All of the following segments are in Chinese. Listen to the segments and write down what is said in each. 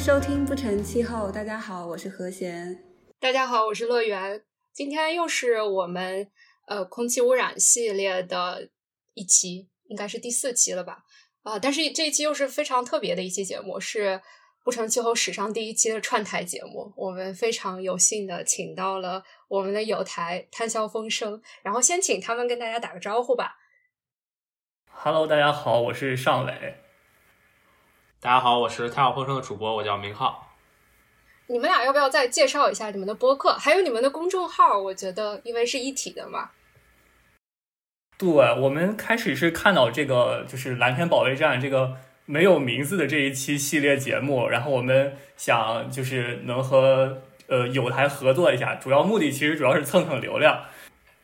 收听不成气候。大家好，我是何贤。大家好，我是乐园。今天又是我们呃空气污染系列的一期，应该是第四期了吧？啊，但是这一期又是非常特别的一期节目，是不成气候史上第一期的串台节目。我们非常有幸的请到了我们的友台谈笑风生，然后先请他们跟大家打个招呼吧。Hello，大家好，我是尚伟。大家好，我是太好风生的主播，我叫明浩。你们俩要不要再介绍一下你们的播客，还有你们的公众号？我觉得因为是一体的嘛。对，我们开始是看到这个就是蓝天保卫战这个没有名字的这一期系列节目，然后我们想就是能和呃有台合作一下，主要目的其实主要是蹭蹭流量。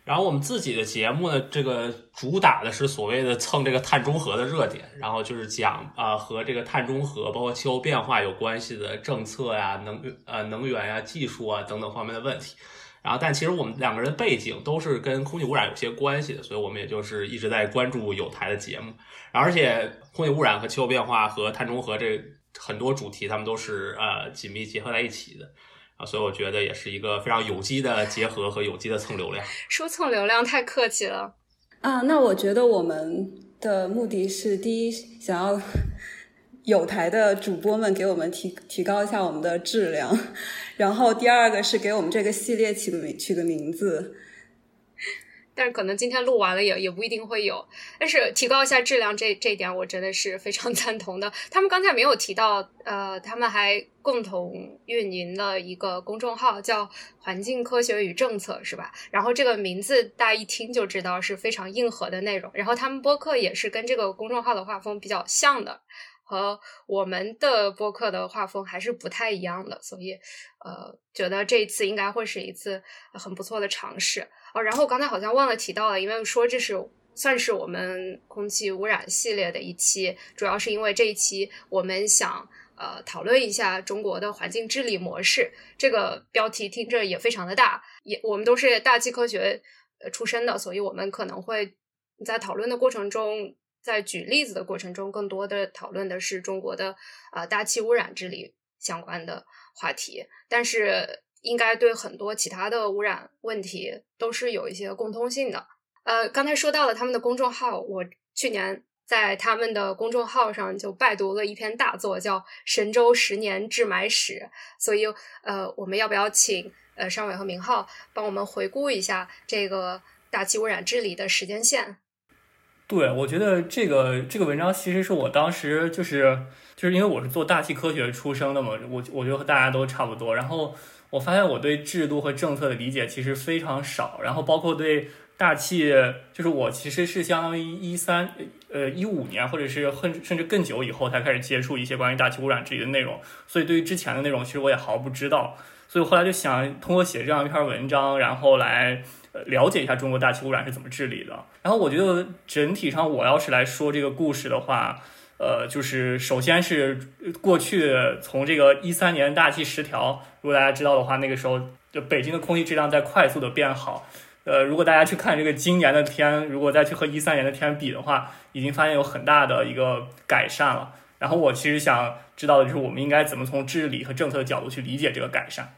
然后我们自己的节目呢，这个主打的是所谓的蹭这个碳中和的热点，然后就是讲啊和这个碳中和包括气候变化有关系的政策呀、能呃能源呀、技术啊等等方面的问题。然后但其实我们两个人背景都是跟空气污染有些关系的，所以我们也就是一直在关注有台的节目。而且空气污染和气候变化和碳中和这很多主题，他们都是呃紧密结合在一起的。啊，所以我觉得也是一个非常有机的结合和有机的蹭流量。说蹭流量太客气了啊！那我觉得我们的目的是：第一，想要 有台的主播们给我们提提高一下我们的质量；然后第二个是给我们这个系列起个名取个名字。但是可能今天录完了也也不一定会有，但是提高一下质量这这一点我真的是非常 赞同的。他们刚才没有提到，呃，他们还共同运营了一个公众号，叫“环境科学与政策”，是吧？然后这个名字大家一听就知道是非常硬核的内容。然后他们播客也是跟这个公众号的画风比较像的，和我们的播客的画风还是不太一样的，所以呃，觉得这一次应该会是一次很不错的尝试。哦，然后刚才好像忘了提到了，因为说这是算是我们空气污染系列的一期，主要是因为这一期我们想呃讨论一下中国的环境治理模式。这个标题听着也非常的大，也我们都是大气科学出身的，所以我们可能会在讨论的过程中，在举例子的过程中，更多的讨论的是中国的呃大气污染治理相关的话题，但是。应该对很多其他的污染问题都是有一些共通性的。呃，刚才说到了他们的公众号，我去年在他们的公众号上就拜读了一篇大作，叫《神州十年治霾史》。所以，呃，我们要不要请呃尚伟和明浩帮我们回顾一下这个大气污染治理的时间线？对，我觉得这个这个文章其实是我当时就是就是因为我是做大气科学出生的嘛，我我觉得和大家都差不多，然后。我发现我对制度和政策的理解其实非常少，然后包括对大气，就是我其实是相当于一三呃一五年或者是甚甚至更久以后才开始接触一些关于大气污染治理的内容，所以对于之前的内容其实我也毫不知道，所以后来就想通过写这样一篇文章，然后来了解一下中国大气污染是怎么治理的。然后我觉得整体上我要是来说这个故事的话。呃，就是首先是过去从这个一三年大气十条，如果大家知道的话，那个时候就北京的空气质量在快速的变好。呃，如果大家去看这个今年的天，如果再去和一三年的天比的话，已经发现有很大的一个改善了。然后我其实想知道的就是，我们应该怎么从治理和政策的角度去理解这个改善。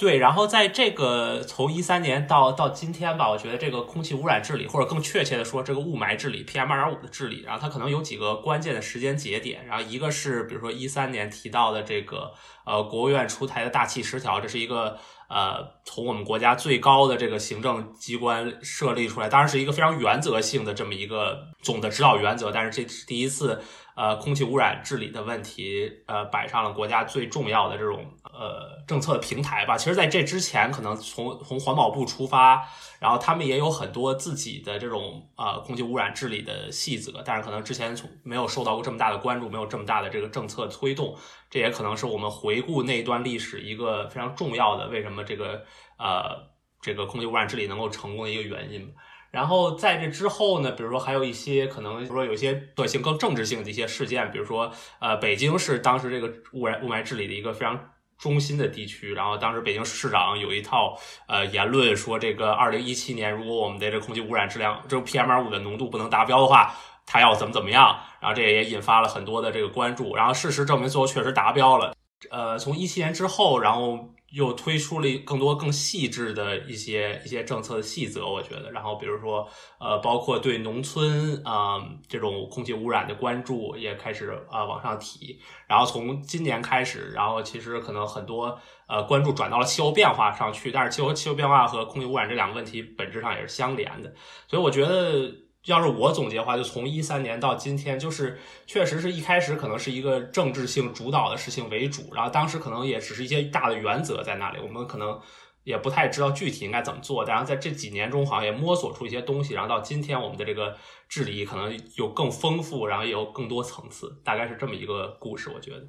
对，然后在这个从一三年到到今天吧，我觉得这个空气污染治理，或者更确切的说，这个雾霾治理 PM 二点五的治理，然后它可能有几个关键的时间节点。然后一个是，比如说一三年提到的这个呃国务院出台的大气十条，这是一个呃从我们国家最高的这个行政机关设立出来，当然是一个非常原则性的这么一个总的指导原则，但是这是第一次。呃，空气污染治理的问题，呃，摆上了国家最重要的这种呃政策平台吧。其实，在这之前，可能从从环保部出发，然后他们也有很多自己的这种呃空气污染治理的细则，但是可能之前从没有受到过这么大的关注，没有这么大的这个政策推动。这也可能是我们回顾那一段历史一个非常重要的，为什么这个呃这个空气污染治理能够成功的一个原因。然后在这之后呢，比如说还有一些可能，比如说有一些个性更政治性的一些事件，比如说呃，北京是当时这个污染雾霾治理的一个非常中心的地区。然后当时北京市长有一套呃言论说，这个二零一七年如果我们的这空气污染质量，这 PM 二五的浓度不能达标的话，他要怎么怎么样。然后这也引发了很多的这个关注。然后事实证明，最后确实达标了。呃，从一七年之后，然后。又推出了更多更细致的一些一些政策的细则，我觉得，然后比如说，呃，包括对农村啊这种空气污染的关注也开始啊往上提，然后从今年开始，然后其实可能很多呃关注转到了气候变化上去，但是气候气候变化和空气污染这两个问题本质上也是相连的，所以我觉得。要是我总结的话，就从一三年到今天，就是确实是一开始可能是一个政治性主导的事情为主，然后当时可能也只是一些大的原则在那里，我们可能也不太知道具体应该怎么做。然后在这几年中，好像也摸索出一些东西，然后到今天，我们的这个治理可能有更丰富，然后也有更多层次，大概是这么一个故事，我觉得。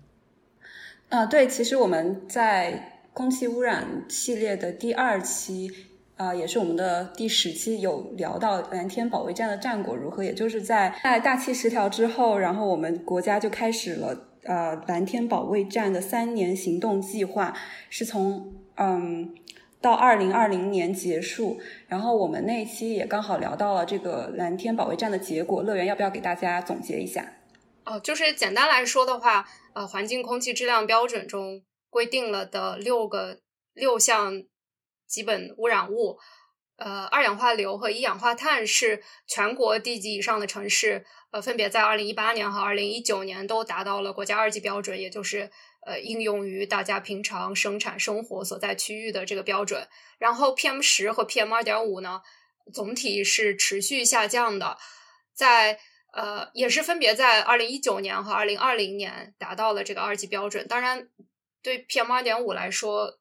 啊，对，其实我们在空气污染系列的第二期。啊，也是我们的第十期有聊到蓝天保卫战的战果如何，也就是在在大气十条之后，然后我们国家就开始了呃蓝天保卫战的三年行动计划，是从嗯到二零二零年结束。然后我们那一期也刚好聊到了这个蓝天保卫战的结果，乐园要不要给大家总结一下？哦，就是简单来说的话，呃，环境空气质量标准中规定了的六个六项。基本污染物，呃，二氧化硫和一氧化碳是全国地级以上的城市，呃，分别在二零一八年和二零一九年都达到了国家二级标准，也就是呃，应用于大家平常生产生活所在区域的这个标准。然后 PM 十和 PM 二点五呢，总体是持续下降的，在呃，也是分别在二零一九年和二零二零年达到了这个二级标准。当然，对 PM 二点五来说，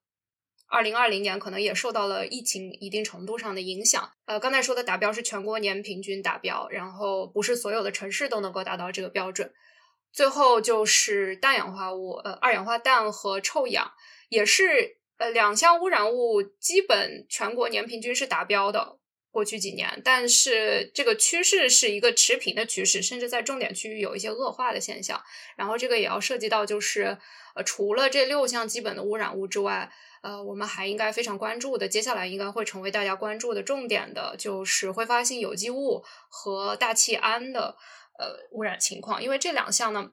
二零二零年可能也受到了疫情一定程度上的影响。呃，刚才说的达标是全国年平均达标，然后不是所有的城市都能够达到这个标准。最后就是氮氧化物，呃，二氧化氮和臭氧也是呃两项污染物，基本全国年平均是达标的。过去几年，但是这个趋势是一个持平的趋势，甚至在重点区域有一些恶化的现象。然后这个也要涉及到，就是呃，除了这六项基本的污染物之外。呃，我们还应该非常关注的，接下来应该会成为大家关注的重点的，就是挥发性有机物和大气氨的呃污染情况。因为这两项呢，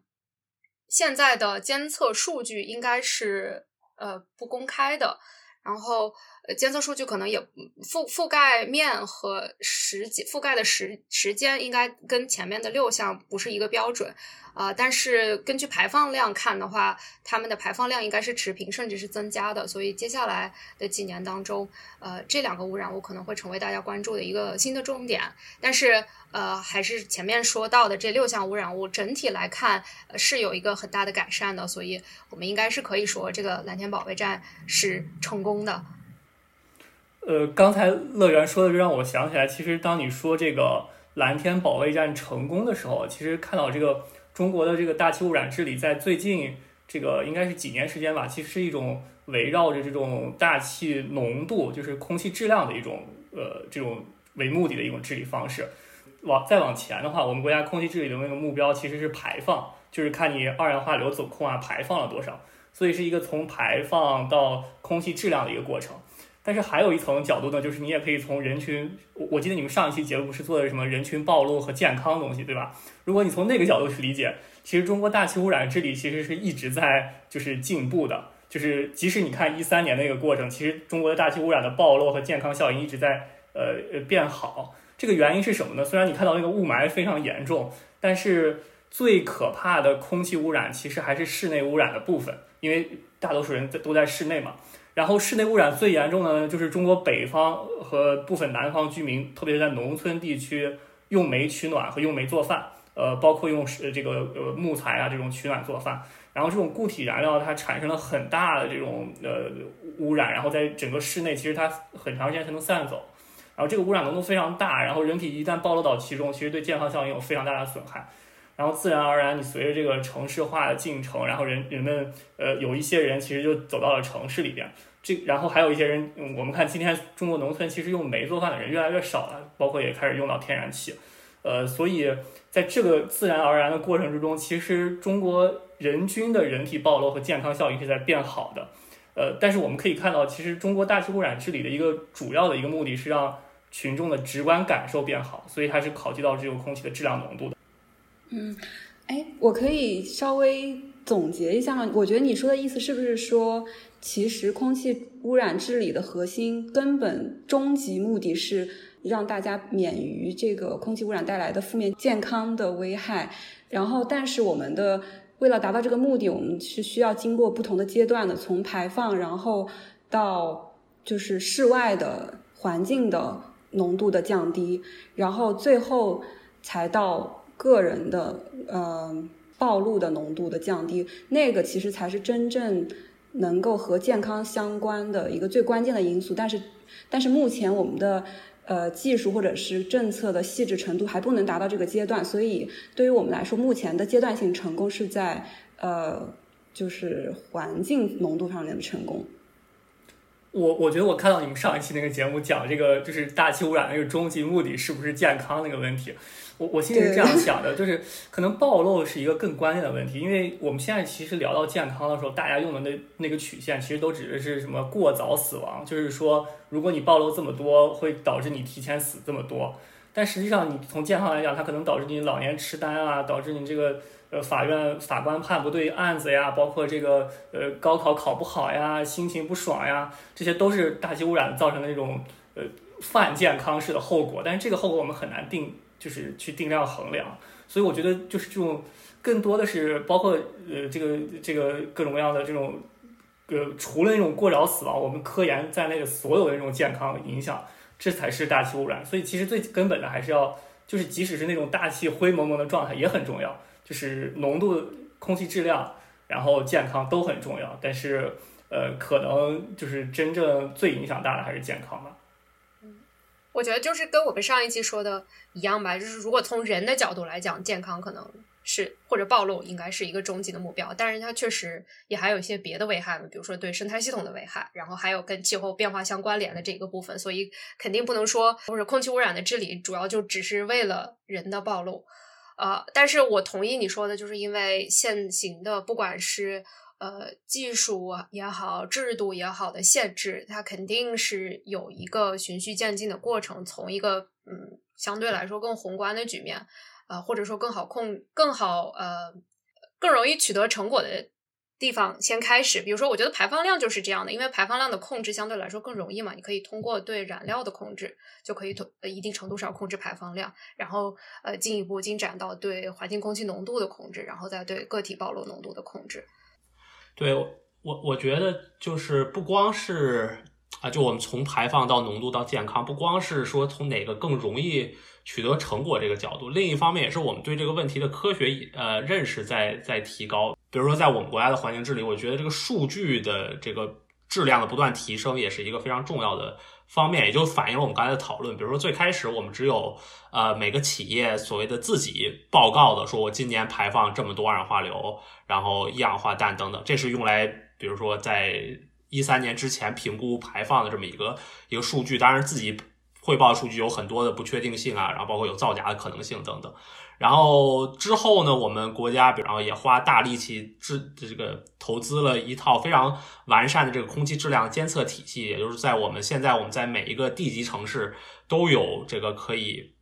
现在的监测数据应该是呃不公开的，然后监测数据可能也覆覆盖面和时间覆盖的时时间应该跟前面的六项不是一个标准。啊，但是根据排放量看的话，他们的排放量应该是持平，甚至是增加的。所以接下来的几年当中，呃，这两个污染物可能会成为大家关注的一个新的重点。但是，呃，还是前面说到的这六项污染物，整体来看是有一个很大的改善的。所以我们应该是可以说，这个蓝天保卫战是成功的。呃，刚才乐园说的就让我想起来，其实当你说这个蓝天保卫战成功的时候，其实看到这个。中国的这个大气污染治理在最近这个应该是几年时间吧，其实是一种围绕着这种大气浓度，就是空气质量的一种呃这种为目的的一种治理方式。往再往前的话，我们国家空气治理的那个目标其实是排放，就是看你二氧化硫走空啊排放了多少，所以是一个从排放到空气质量的一个过程。但是还有一层角度呢，就是你也可以从人群，我我记得你们上一期节目是做的什么人群暴露和健康东西，对吧？如果你从那个角度去理解，其实中国大气污染治理其实是一直在就是进步的，就是即使你看一三年那个过程，其实中国的大气污染的暴露和健康效应一直在呃变好。这个原因是什么呢？虽然你看到那个雾霾非常严重，但是最可怕的空气污染其实还是室内污染的部分，因为大多数人在都在室内嘛。然后室内污染最严重的呢，就是中国北方和部分南方居民，特别是在农村地区用煤取暖和用煤做饭，呃，包括用这个呃木材啊这种取暖做饭。然后这种固体燃料它产生了很大的这种呃污染，然后在整个室内其实它很长时间才能散走。然后这个污染浓度非常大，然后人体一旦暴露到其中，其实对健康效应有非常大的损害。然后自然而然，你随着这个城市化的进程，然后人人们呃有一些人其实就走到了城市里边。这然后还有一些人，我们看今天中国农村其实用煤做饭的人越来越少了，包括也开始用到天然气，呃，所以在这个自然而然的过程之中，其实中国人均的人体暴露和健康效应是在变好的。呃，但是我们可以看到，其实中国大气污染治理的一个主要的一个目的是让群众的直观感受变好，所以它是考虑到这个空气的质量浓度的。嗯，哎，我可以稍微总结一下？我觉得你说的意思是不是说，其实空气污染治理的核心、根本、终极目的是让大家免于这个空气污染带来的负面健康的危害？然后，但是我们的为了达到这个目的，我们是需要经过不同的阶段的，从排放，然后到就是室外的环境的浓度的降低，然后最后才到个人的呃暴露的浓度的降低。那个其实才是真正能够和健康相关的一个最关键的因素。但是，但是目前我们的呃，技术或者是政策的细致程度还不能达到这个阶段，所以对于我们来说，目前的阶段性成功是在呃，就是环境浓度上面的成功。我我觉得我看到你们上一期那个节目讲这个，就是大气污染那个终极目的是不是健康那个问题。我我心里是这样想的，就是可能暴露是一个更关键的问题，因为我们现在其实聊到健康的时候，大家用的那那个曲线其实都指的是什么过早死亡，就是说如果你暴露这么多，会导致你提前死这么多。但实际上你从健康来讲，它可能导致你老年痴呆啊，导致你这个呃法院法官判不对案子呀，包括这个呃高考考不好呀，心情不爽呀，这些都是大气污染造成的那种呃泛健康式的后果。但是这个后果我们很难定。就是去定量衡量，所以我觉得就是这种更多的是包括呃这个这个各种各样的这种呃除了那种过早死亡，我们科研在内的所有的这种健康影响，这才是大气污染。所以其实最根本的还是要就是即使是那种大气灰蒙蒙的状态也很重要，就是浓度、空气质量，然后健康都很重要。但是呃可能就是真正最影响大的还是健康吧。我觉得就是跟我们上一期说的一样吧，就是如果从人的角度来讲，健康可能是或者暴露应该是一个终极的目标，但是它确实也还有一些别的危害比如说对生态系统的危害，然后还有跟气候变化相关联的这个部分，所以肯定不能说或者空气污染的治理主要就只是为了人的暴露，呃，但是我同意你说的，就是因为现行的不管是。呃，技术也好，制度也好的限制，它肯定是有一个循序渐进的过程。从一个嗯相对来说更宏观的局面，呃，或者说更好控、更好呃更容易取得成果的地方先开始。比如说，我觉得排放量就是这样的，因为排放量的控制相对来说更容易嘛，你可以通过对燃料的控制，就可以通一定程度上控制排放量，然后呃进一步进展到对环境空气浓度的控制，然后再对个体暴露浓度的控制。对我，我觉得就是不光是啊，就我们从排放到浓度到健康，不光是说从哪个更容易取得成果这个角度，另一方面也是我们对这个问题的科学呃认识在在提高。比如说在我们国家的环境治理，我觉得这个数据的这个质量的不断提升，也是一个非常重要的。方面也就反映了我们刚才的讨论，比如说最开始我们只有呃每个企业所谓的自己报告的，说我今年排放这么多二氧化硫，然后一氧化氮等等，这是用来比如说在一三年之前评估排放的这么一个一个数据，当然自己汇报的数据有很多的不确定性啊，然后包括有造假的可能性等等。然后之后呢，我们国家，比方也花大力气制这个投资了一套非常完善的这个空气质量监测体系，也就是在我们现在我们在每一个地级城市都有这个可以。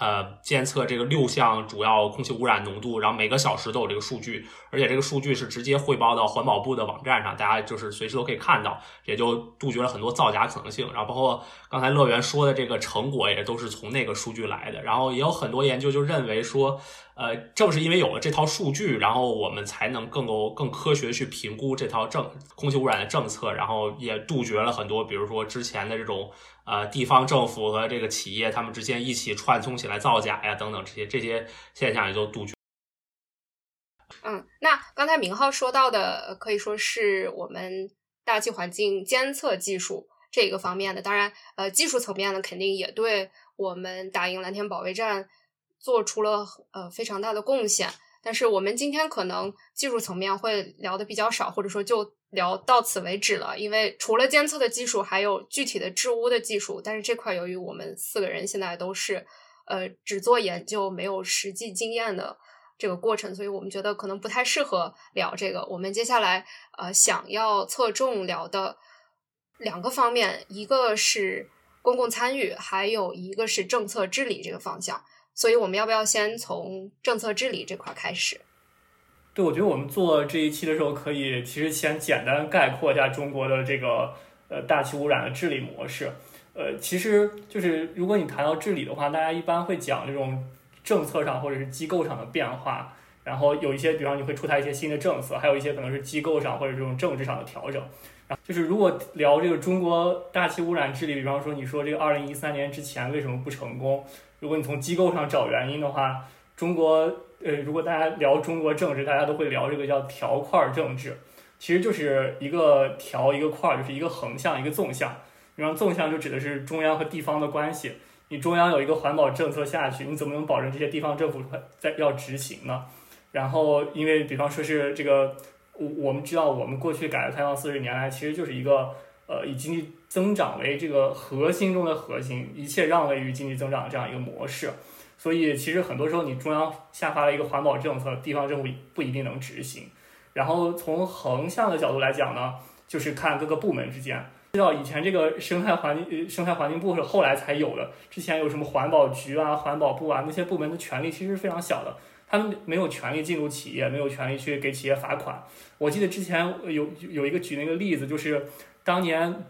呃，监测这个六项主要空气污染浓度，然后每个小时都有这个数据，而且这个数据是直接汇报到环保部的网站上，大家就是随时都可以看到，也就杜绝了很多造假可能性。然后包括刚才乐园说的这个成果，也都是从那个数据来的。然后也有很多研究就认为说，呃，正是因为有了这套数据，然后我们才能更够更科学去评估这套政空气污染的政策，然后也杜绝了很多，比如说之前的这种。呃，地方政府和这个企业，他们之间一起串通起来造假呀，等等这些这些现象也都杜绝。嗯，那刚才明浩说到的，可以说是我们大气环境监测技术这个方面的。当然，呃，技术层面呢，肯定也对我们打赢蓝天保卫战做出了呃非常大的贡献。但是我们今天可能技术层面会聊的比较少，或者说就聊到此为止了。因为除了监测的技术，还有具体的治污的技术。但是这块由于我们四个人现在都是呃只做研究，没有实际经验的这个过程，所以我们觉得可能不太适合聊这个。我们接下来呃想要侧重聊的两个方面，一个是公共参与，还有一个是政策治理这个方向。所以我们要不要先从政策治理这块开始？对，我觉得我们做这一期的时候，可以其实先简单概括一下中国的这个呃大气污染的治理模式。呃，其实就是如果你谈到治理的话，大家一般会讲这种政策上或者是机构上的变化，然后有一些，比方你会出台一些新的政策，还有一些可能是机构上或者这种政治上的调整。然后就是如果聊这个中国大气污染治理，比方说你说这个二零一三年之前为什么不成功？如果你从机构上找原因的话，中国呃，如果大家聊中国政治，大家都会聊这个叫条块政治，其实就是一个条一个块，就是一个横向一个纵向。比方纵向就指的是中央和地方的关系，你中央有一个环保政策下去，你怎么能保证这些地方政府在要执行呢？然后因为比方说是这个，我我们知道我们过去改革开放四十年来，其实就是一个呃以经济增长为这个核心中的核心，一切让位于经济增长这样一个模式。所以其实很多时候你中央下发了一个环保政策，地方政府不一定能执行。然后从横向的角度来讲呢，就是看各个部门之间。知道以前这个生态环境生态环境部是后来才有的，之前有什么环保局啊、环保部啊那些部门的权力其实非常小的，他们没有权利进入企业，没有权利去给企业罚款。我记得之前有有一个举那个例子，就是当年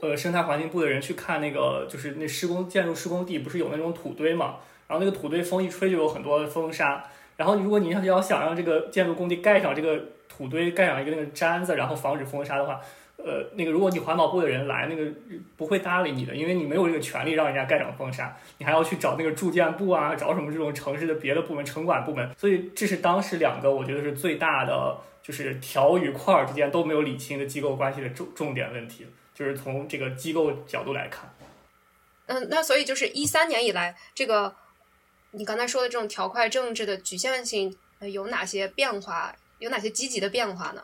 呃生态环境部的人去看那个就是那施工建筑施工地不是有那种土堆嘛，然后那个土堆风一吹就有很多风沙，然后如果你要要想让这个建筑工地盖上这个土堆，盖上一个那个毡子，然后防止风沙的话。呃，那个，如果你环保部的人来，那个不会搭理你的，因为你没有这个权利让人家盖上风沙，你还要去找那个住建部啊，找什么这种城市的别的部门、城管部门。所以这是当时两个我觉得是最大的，就是条与块儿之间都没有理清的机构关系的重重点问题，就是从这个机构角度来看。嗯，那所以就是一三年以来，这个你刚才说的这种条块政治的局限性有哪些变化？有哪些积极的变化呢？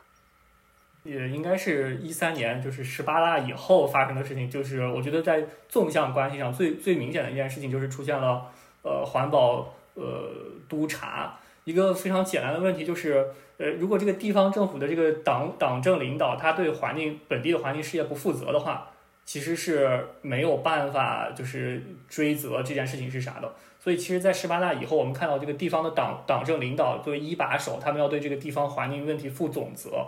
也应该是一三年，就是十八大以后发生的事情。就是我觉得在纵向关系上最最明显的一件事情，就是出现了呃环保呃督查。一个非常简单的问题就是，呃，如果这个地方政府的这个党党政领导他对环境本地的环境事业不负责的话，其实是没有办法就是追责这件事情是啥的。所以其实，在十八大以后，我们看到这个地方的党党政领导作为一把手，他们要对这个地方环境问题负总责。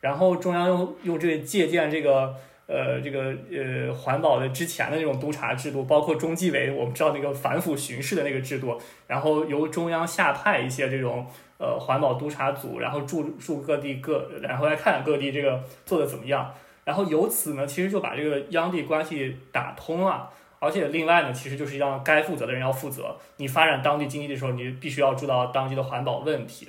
然后中央用用这个借鉴这个呃这个呃环保的之前的那种督查制度，包括中纪委，我们知道那个反腐巡视的那个制度，然后由中央下派一些这种呃环保督察组，然后驻驻各地各，然后来看各地这个做的怎么样，然后由此呢，其实就把这个央地关系打通了，而且另外呢，其实就是让该负责的人要负责，你发展当地经济的时候，你必须要知道当地的环保问题，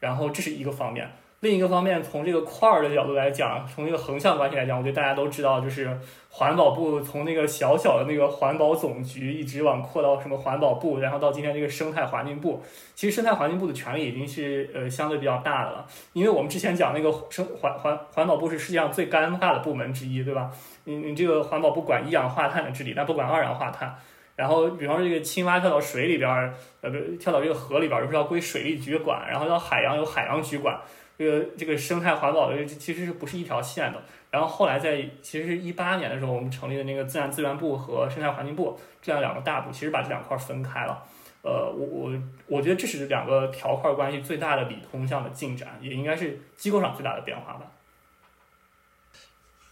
然后这是一个方面。另一个方面，从这个块儿的角度来讲，从这个横向关系来讲，我觉得大家都知道，就是环保部从那个小小的那个环保总局，一直往扩到什么环保部，然后到今天这个生态环境部。其实生态环境部的权力已经是呃相对比较大的了，因为我们之前讲那个生环环环保部是世界上最尴尬的部门之一，对吧？你你这个环保部管一氧化碳的治理，但不管二氧化碳。然后比方说这个青蛙跳到水里边儿，呃不跳到这个河里边儿，就是要归水利局管，然后到海洋有海洋局管。这个这个生态环保的其实是不是一条线的？然后后来在其实是一八年的时候，我们成立的那个自然资源部和生态环境部这样两个大部，其实把这两块分开了。呃，我我我觉得这是两个条块关系最大的理通向的进展，也应该是机构上最大的变化吧。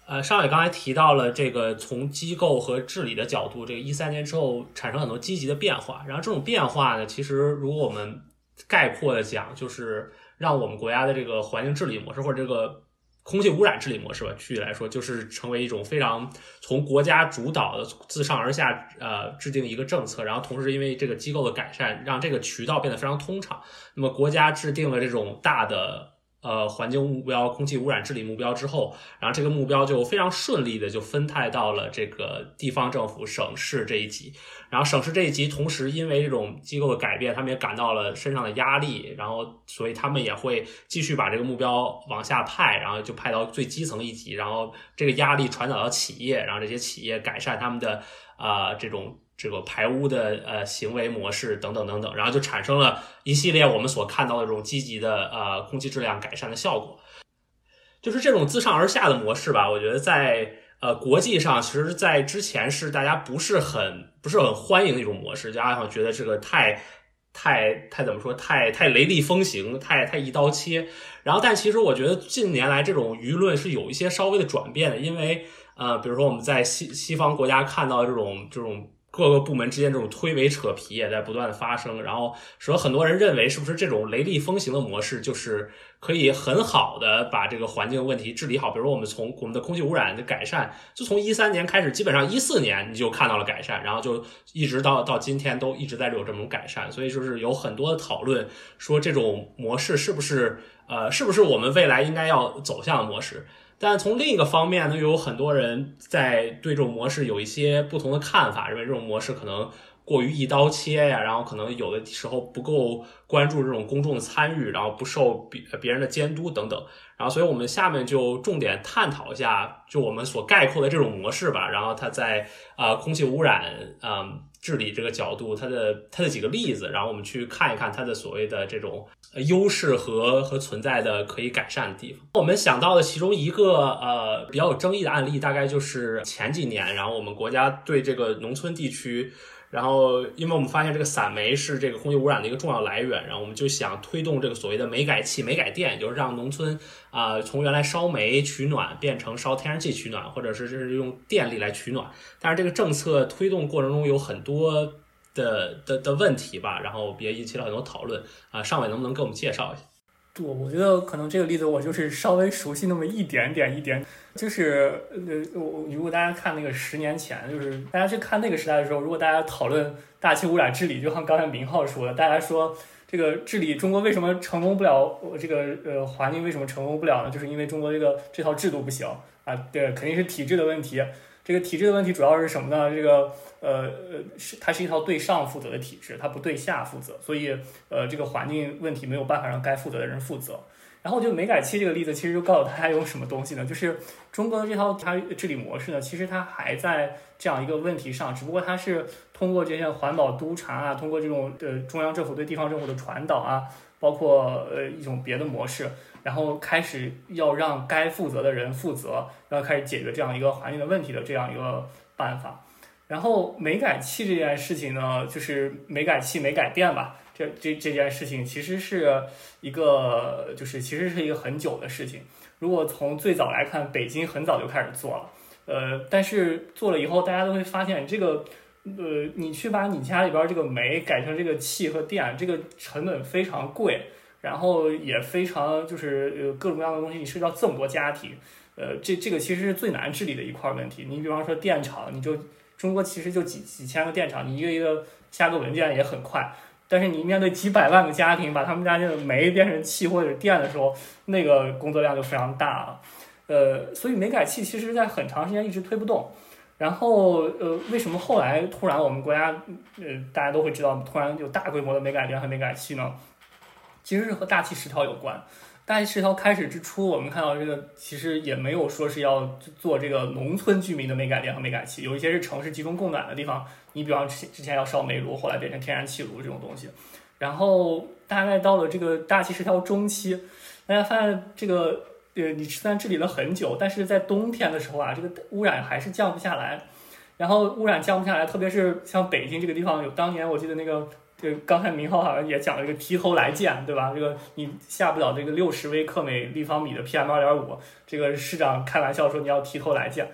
呃，尚伟刚才提到了这个从机构和治理的角度，这个一三年之后产生很多积极的变化。然后这种变化呢，其实如果我们概括的讲，就是。让我们国家的这个环境治理模式或者这个空气污染治理模式吧，具体来说就是成为一种非常从国家主导的自上而下呃制定一个政策，然后同时因为这个机构的改善，让这个渠道变得非常通畅。那么国家制定了这种大的。呃，环境目标、空气污染治理目标之后，然后这个目标就非常顺利的就分派到了这个地方政府、省市这一级。然后省市这一级，同时因为这种机构的改变，他们也感到了身上的压力，然后所以他们也会继续把这个目标往下派，然后就派到最基层一级，然后这个压力传导到企业，然后这些企业改善他们的啊这种这个排污的呃行为模式等等等等，然后就产生了一系列我们所看到的这种积极的呃空气质量改善的效果。就是这种自上而下的模式吧，我觉得在呃国际上，其实，在之前是大家不是很不是很欢迎的一种模式，大家好像觉得这个太太太怎么说，太太雷厉风行，太太一刀切。然后，但其实我觉得近年来这种舆论是有一些稍微的转变的，因为呃，比如说我们在西西方国家看到这种这种。各个部门之间这种推诿扯皮也在不断的发生，然后说很多人认为是不是这种雷厉风行的模式就是可以很好的把这个环境问题治理好？比如我们从我们的空气污染的改善，就从一三年开始，基本上一四年你就看到了改善，然后就一直到到今天都一直在有这种改善，所以就是有很多的讨论说这种模式是不是呃是不是我们未来应该要走向的模式？但从另一个方面呢，又有很多人在对这种模式有一些不同的看法，认为这种模式可能过于一刀切呀，然后可能有的时候不够关注这种公众的参与，然后不受别别人的监督等等。然后，所以我们下面就重点探讨一下，就我们所概括的这种模式吧。然后它在啊空气污染嗯治理这个角度，它的它的几个例子，然后我们去看一看它的所谓的这种优势和和存在的可以改善的地方。我们想到的其中一个呃比较有争议的案例，大概就是前几年，然后我们国家对这个农村地区。然后，因为我们发现这个散煤是这个空气污染的一个重要来源，然后我们就想推动这个所谓的煤改气、煤改电，就是让农村啊从原来烧煤取暖变成烧天然气取暖，或者是是用电力来取暖。但是这个政策推动过程中有很多的的的问题吧，然后也引起了很多讨论啊。尚伟能不能给我们介绍一下？我我觉得可能这个例子我就是稍微熟悉那么一点点一点，就是呃，我如果大家看那个十年前，就是大家去看那个时代的时候，如果大家讨论大气污染治理，就像刚才明浩说的，大家说这个治理中国为什么成功不了，这个呃环境为什么成功不了呢？就是因为中国这个这套制度不行啊，对，肯定是体制的问题。这个体制的问题主要是什么呢？这个呃呃是它是一套对上负责的体制，它不对下负责，所以呃这个环境问题没有办法让该负责的人负责。然后就煤改气这个例子其实就告诉大家有什么东西呢？就是中国的这套它治理模式呢，其实它还在这样一个问题上，只不过它是通过这些环保督查啊，通过这种呃中央政府对地方政府的传导啊，包括呃一种别的模式。然后开始要让该负责的人负责，然后开始解决这样一个环境的问题的这样一个办法。然后煤改气这件事情呢，就是煤改气、煤改电吧。这这这件事情其实是一个，就是其实是一个很久的事情。如果从最早来看，北京很早就开始做了，呃，但是做了以后，大家都会发现这个，呃，你去把你家里边这个煤改成这个气和电，这个成本非常贵。然后也非常就是呃各种各样的东西，你涉及到这么多家庭，呃，这这个其实是最难治理的一块问题。你比方说电厂，你就中国其实就几几千个电厂，你一个一个下个文件也很快。但是你面对几百万个家庭，把他们家这个煤变成气或者电的时候，那个工作量就非常大了。呃，所以煤改气其实在很长时间一直推不动。然后呃，为什么后来突然我们国家呃大家都会知道，突然有大规模的煤改电和煤改气呢？其实是和大气十条有关。大气十条开始之初，我们看到这个其实也没有说是要做这个农村居民的煤改电和煤改气，有一些是城市集中供暖的地方。你比方之之前要烧煤炉，后来变成天然气炉这种东西。然后大概到了这个大气十条中期，大家发现这个呃，你虽然治理了很久，但是在冬天的时候啊，这个污染还是降不下来。然后污染降不下来，特别是像北京这个地方，有当年我记得那个。这刚才明浩好像也讲了一个提头来见，对吧？这个你下不了这个六十微克每立方米的 PM 二点五，这个市长开玩笑说你要提头来见。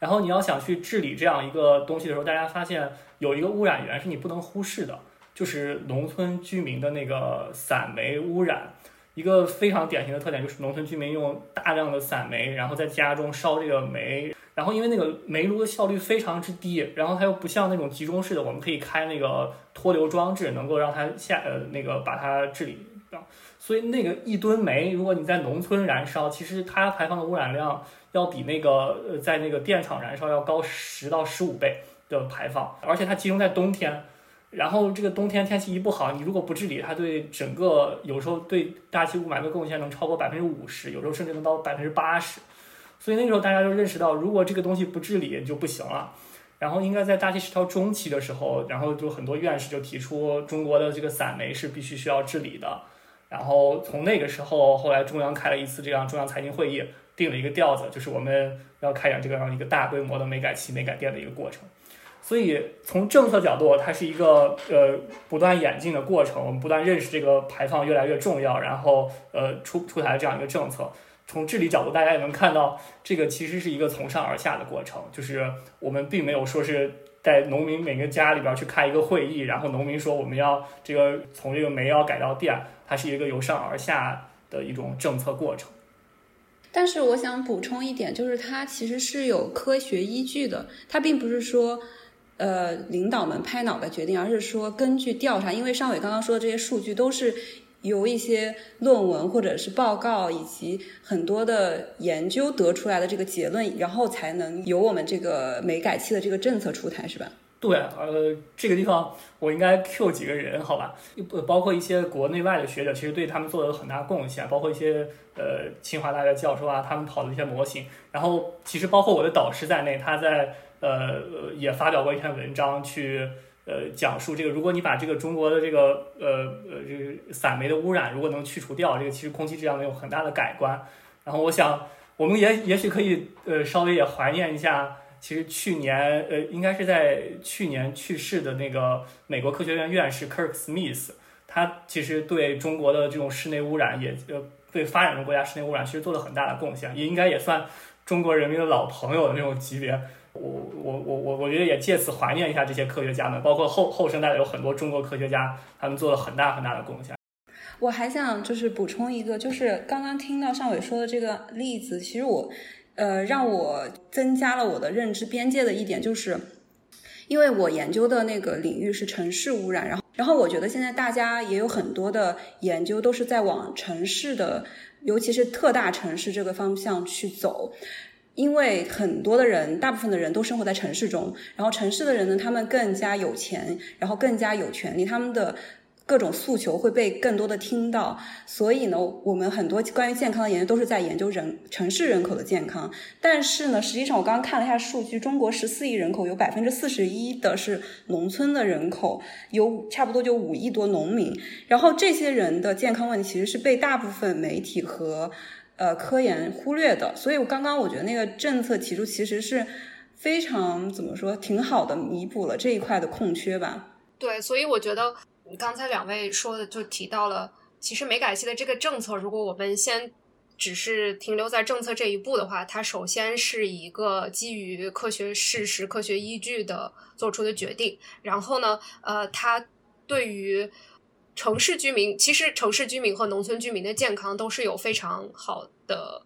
然后你要想去治理这样一个东西的时候，大家发现有一个污染源是你不能忽视的，就是农村居民的那个散煤污染。一个非常典型的特点就是农村居民用大量的散煤，然后在家中烧这个煤。然后因为那个煤炉的效率非常之低，然后它又不像那种集中式的，我们可以开那个脱硫装置，能够让它下呃那个把它治理掉。所以那个一吨煤，如果你在农村燃烧，其实它排放的污染量要比那个呃在那个电厂燃烧要高十到十五倍的排放，而且它集中在冬天。然后这个冬天天气一不好，你如果不治理，它对整个有时候对大气雾霾的贡献能超过百分之五十，有时候甚至能到百分之八十。所以那个时候大家就认识到，如果这个东西不治理就不行了。然后应该在大气失调中期的时候，然后就很多院士就提出中国的这个散煤是必须需要治理的。然后从那个时候，后来中央开了一次这样中央财经会议，定了一个调子，就是我们要开展这个样一个大规模的煤改气、煤改电的一个过程。所以从政策角度，它是一个呃不断演进的过程，我们不断认识这个排放越来越重要，然后呃出出台这样一个政策。从治理角度，大家也能看到，这个其实是一个从上而下的过程，就是我们并没有说是在农民每个家里边去开一个会议，然后农民说我们要这个从这个煤要改到电，它是一个由上而下的一种政策过程。但是我想补充一点，就是它其实是有科学依据的，它并不是说呃领导们拍脑袋决定，而是说根据调查，因为尚伟刚刚说的这些数据都是。由一些论文或者是报告以及很多的研究得出来的这个结论，然后才能由我们这个煤改气的这个政策出台，是吧？对，呃，这个地方我应该 Q 几个人，好吧？包括一些国内外的学者，其实对他们做了很大贡献，包括一些呃清华大学教授啊，他们跑的一些模型。然后其实包括我的导师在内，他在呃也发表过一篇文章去。呃，讲述这个，如果你把这个中国的这个呃呃这个散煤的污染，如果能去除掉，这个其实空气质量能有很大的改观。然后我想，我们也也许可以呃稍微也怀念一下，其实去年呃应该是在去年去世的那个美国科学院院士 Kirk Smith，他其实对中国的这种室内污染也呃对发展中国家室内污染其实做了很大的贡献，也应该也算中国人民的老朋友的那种级别。我我我我我觉得也借此怀念一下这些科学家们，包括后后生代的有很多中国科学家，他们做了很大很大的贡献。我还想就是补充一个，就是刚刚听到尚伟说的这个例子，其实我呃让我增加了我的认知边界的一点，就是因为我研究的那个领域是城市污染，然后然后我觉得现在大家也有很多的研究都是在往城市的，尤其是特大城市这个方向去走。因为很多的人，大部分的人都生活在城市中，然后城市的人呢，他们更加有钱，然后更加有权利，他们的各种诉求会被更多的听到。所以呢，我们很多关于健康的研究都是在研究人城市人口的健康。但是呢，实际上我刚刚看了一下数据，中国十四亿人口有百分之四十一的是农村的人口，有差不多就五亿多农民。然后这些人的健康问题其实是被大部分媒体和。呃，科研忽略的，所以我刚刚我觉得那个政策提出其实是非常怎么说，挺好的，弥补了这一块的空缺吧。对，所以我觉得刚才两位说的就提到了，其实煤改气的这个政策，如果我们先只是停留在政策这一步的话，它首先是一个基于科学事实、科学依据的做出的决定，然后呢，呃，它对于。城市居民其实，城市居民和农村居民的健康都是有非常好的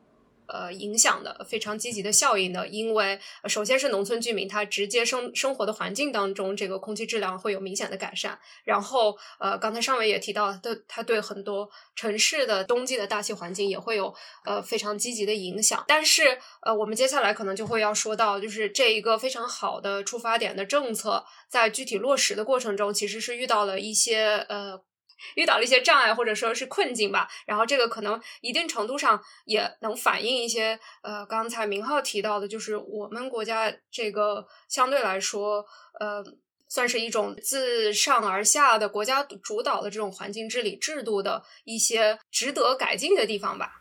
呃影响的，非常积极的效应的。因为首先是农村居民，他直接生生活的环境当中，这个空气质量会有明显的改善。然后呃，刚才上伟也提到，的他对很多城市的冬季的大气环境也会有呃非常积极的影响。但是呃，我们接下来可能就会要说到，就是这一个非常好的出发点的政策，在具体落实的过程中，其实是遇到了一些呃。遇到了一些障碍或者说是困境吧，然后这个可能一定程度上也能反映一些，呃，刚才明浩提到的，就是我们国家这个相对来说，呃，算是一种自上而下的国家主导的这种环境治理制度的一些值得改进的地方吧。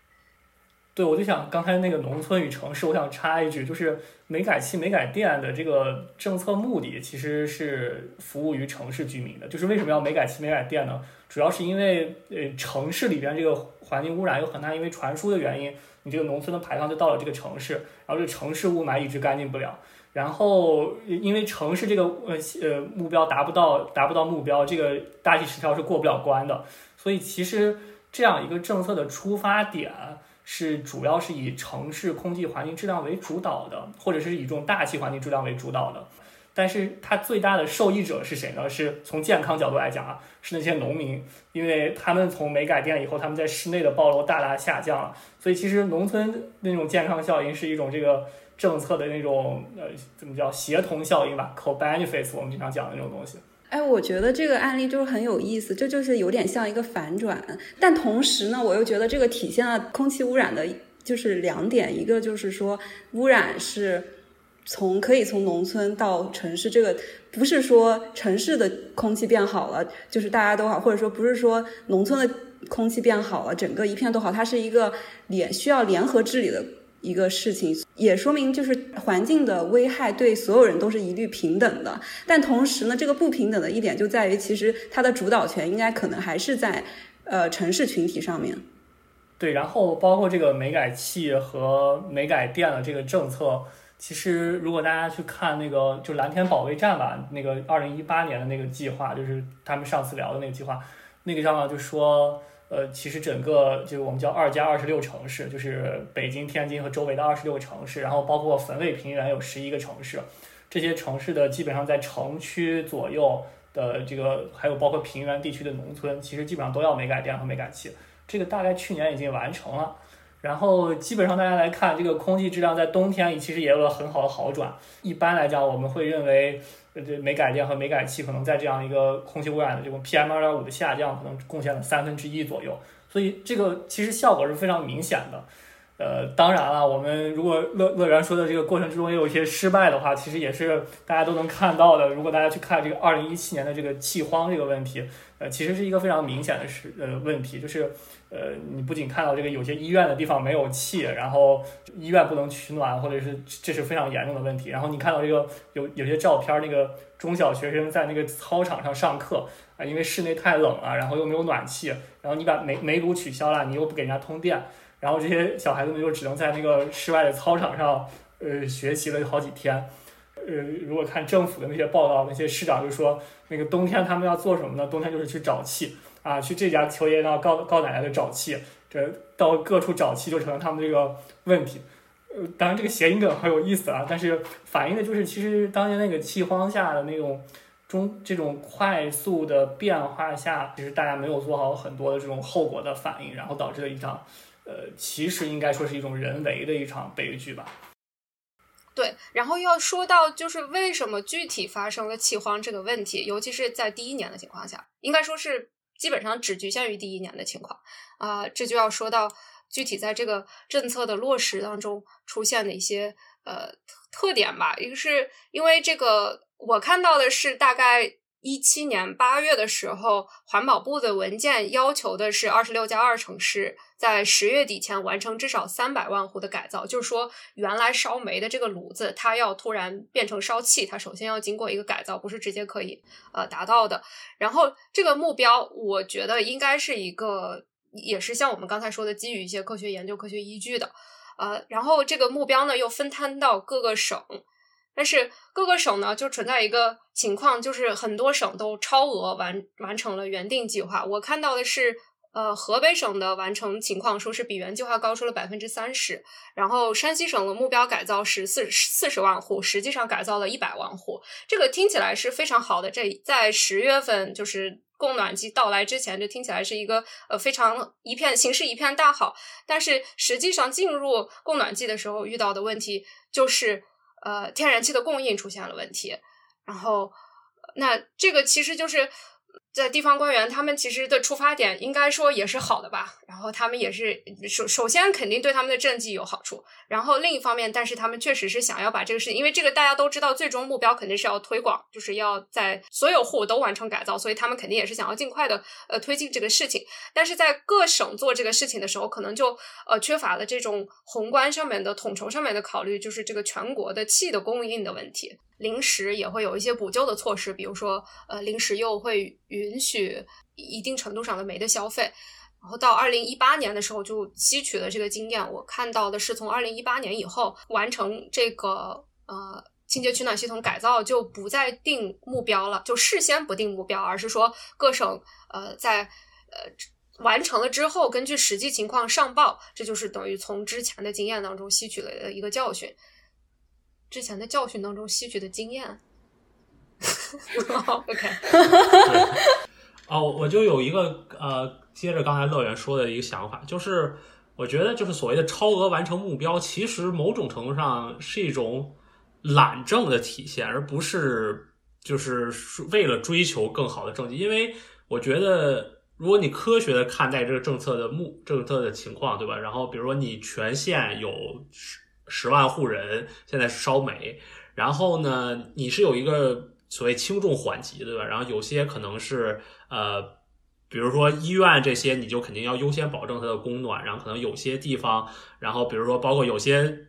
对，我就想刚才那个农村与城市，我想插一句，就是煤改气、煤改电的这个政策目的其实是服务于城市居民的。就是为什么要煤改气、煤改电呢？主要是因为呃城市里边这个环境污染有很大，因为传输的原因，你这个农村的排放就到了这个城市，然后这城市雾霾一直干净不了。然后因为城市这个呃呃目标达不到，达不到目标，这个大气失调是过不了关的。所以其实这样一个政策的出发点。是主要是以城市空气环境质量为主导的，或者是以这种大气环境质量为主导的。但是它最大的受益者是谁呢？是从健康角度来讲啊，是那些农民，因为他们从煤改电以后，他们在室内的暴露大大下降了。所以其实农村那种健康效应是一种这个政策的那种呃怎么叫协同效应吧，co benefits，我们经常讲的那种东西。哎，我觉得这个案例就是很有意思，这就是有点像一个反转，但同时呢，我又觉得这个体现了空气污染的，就是两点，一个就是说污染是从可以从农村到城市，这个不是说城市的空气变好了，就是大家都好，或者说不是说农村的空气变好了，整个一片都好，它是一个联需要联合治理的一个事情，也说明就是环境的危害对所有人都是一律平等的。但同时呢，这个不平等的一点就在于，其实它的主导权应该可能还是在呃城市群体上面。对，然后包括这个煤改气和煤改电的这个政策。其实，如果大家去看那个，就蓝天保卫战吧，那个二零一八年的那个计划，就是他们上次聊的那个计划，那个上就说，呃，其实整个就是我们叫二加二十六城市，就是北京、天津和周围的二十六个城市，然后包括汾渭平原有十一个城市，这些城市的基本上在城区左右的这个，还有包括平原地区的农村，其实基本上都要煤改电和煤改气，这个大概去年已经完成了。然后基本上大家来看，这个空气质量在冬天其实也有了很好的好转。一般来讲，我们会认为，这煤改电和煤改气可能在这样一个空气污染的这种 PM 二点五的下降，可能贡献了三分之一左右。所以这个其实效果是非常明显的。呃，当然了，我们如果乐乐园说的这个过程之中也有一些失败的话，其实也是大家都能看到的。如果大家去看这个二零一七年的这个气荒这个问题，呃，其实是一个非常明显的是呃问题，就是。呃，你不仅看到这个有些医院的地方没有气，然后医院不能取暖，或者是这是非常严重的问题。然后你看到这个有有些照片，那个中小学生在那个操场上上课啊，因为室内太冷了，然后又没有暖气，然后你把煤煤炉取消了，你又不给人家通电，然后这些小孩子们就只能在那个室外的操场上呃学习了好几天。呃，如果看政府的那些报道，那些市长就说，那个冬天他们要做什么呢？冬天就是去找气。啊，去这家求爷爷那告告奶奶的找气，这到各处找气就成了他们这个问题。呃，当然这个谐音梗很有意思啊，但是反映的就是其实当年那个气荒下的那种中这种快速的变化下，其实大家没有做好很多的这种后果的反应，然后导致了一场呃，其实应该说是一种人为的一场悲剧吧。对，然后要说到就是为什么具体发生了气荒这个问题，尤其是在第一年的情况下，应该说是。基本上只局限于第一年的情况啊，这就要说到具体在这个政策的落实当中出现的一些呃特点吧。一个是因为这个，我看到的是大概。一七年八月的时候，环保部的文件要求的是二十六加二城市在十月底前完成至少三百万户的改造。就是说，原来烧煤的这个炉子，它要突然变成烧气，它首先要经过一个改造，不是直接可以呃达到的。然后这个目标，我觉得应该是一个，也是像我们刚才说的，基于一些科学研究、科学依据的。呃，然后这个目标呢，又分摊到各个省。但是各个省呢，就存在一个情况，就是很多省都超额完完成了原定计划。我看到的是，呃，河北省的完成情况说是比原计划高出了百分之三十。然后山西省的目标改造是四四十万户，实际上改造了一百万户。这个听起来是非常好的。这在十月份就是供暖季到来之前，就听起来是一个呃非常一片形势一片大好。但是实际上进入供暖季的时候遇到的问题就是。呃，天然气的供应出现了问题，然后，那这个其实就是。在地方官员，他们其实的出发点应该说也是好的吧。然后他们也是首首先肯定对他们的政绩有好处。然后另一方面，但是他们确实是想要把这个事情，因为这个大家都知道，最终目标肯定是要推广，就是要在所有户都完成改造，所以他们肯定也是想要尽快的呃推进这个事情。但是在各省做这个事情的时候，可能就呃缺乏了这种宏观上面的统筹上面的考虑，就是这个全国的气的供应的问题。临时也会有一些补救的措施，比如说，呃，临时又会允许一定程度上的煤的消费。然后到二零一八年的时候就吸取了这个经验。我看到的是，从二零一八年以后完成这个呃清洁取暖系统改造，就不再定目标了，就事先不定目标，而是说各省呃在呃完成了之后，根据实际情况上报。这就是等于从之前的经验当中吸取了一个教训。之前的教训当中吸取的经验。OK。哦，我就有一个呃，接着刚才乐园说的一个想法，就是我觉得就是所谓的超额完成目标，其实某种程度上是一种懒政的体现，而不是就是为了追求更好的政绩。因为我觉得，如果你科学的看待这个政策的目政策的情况，对吧？然后比如说你全县有。十万户人现在是烧煤，然后呢，你是有一个所谓轻重缓急，对吧？然后有些可能是呃，比如说医院这些，你就肯定要优先保证它的供暖，然后可能有些地方，然后比如说包括有些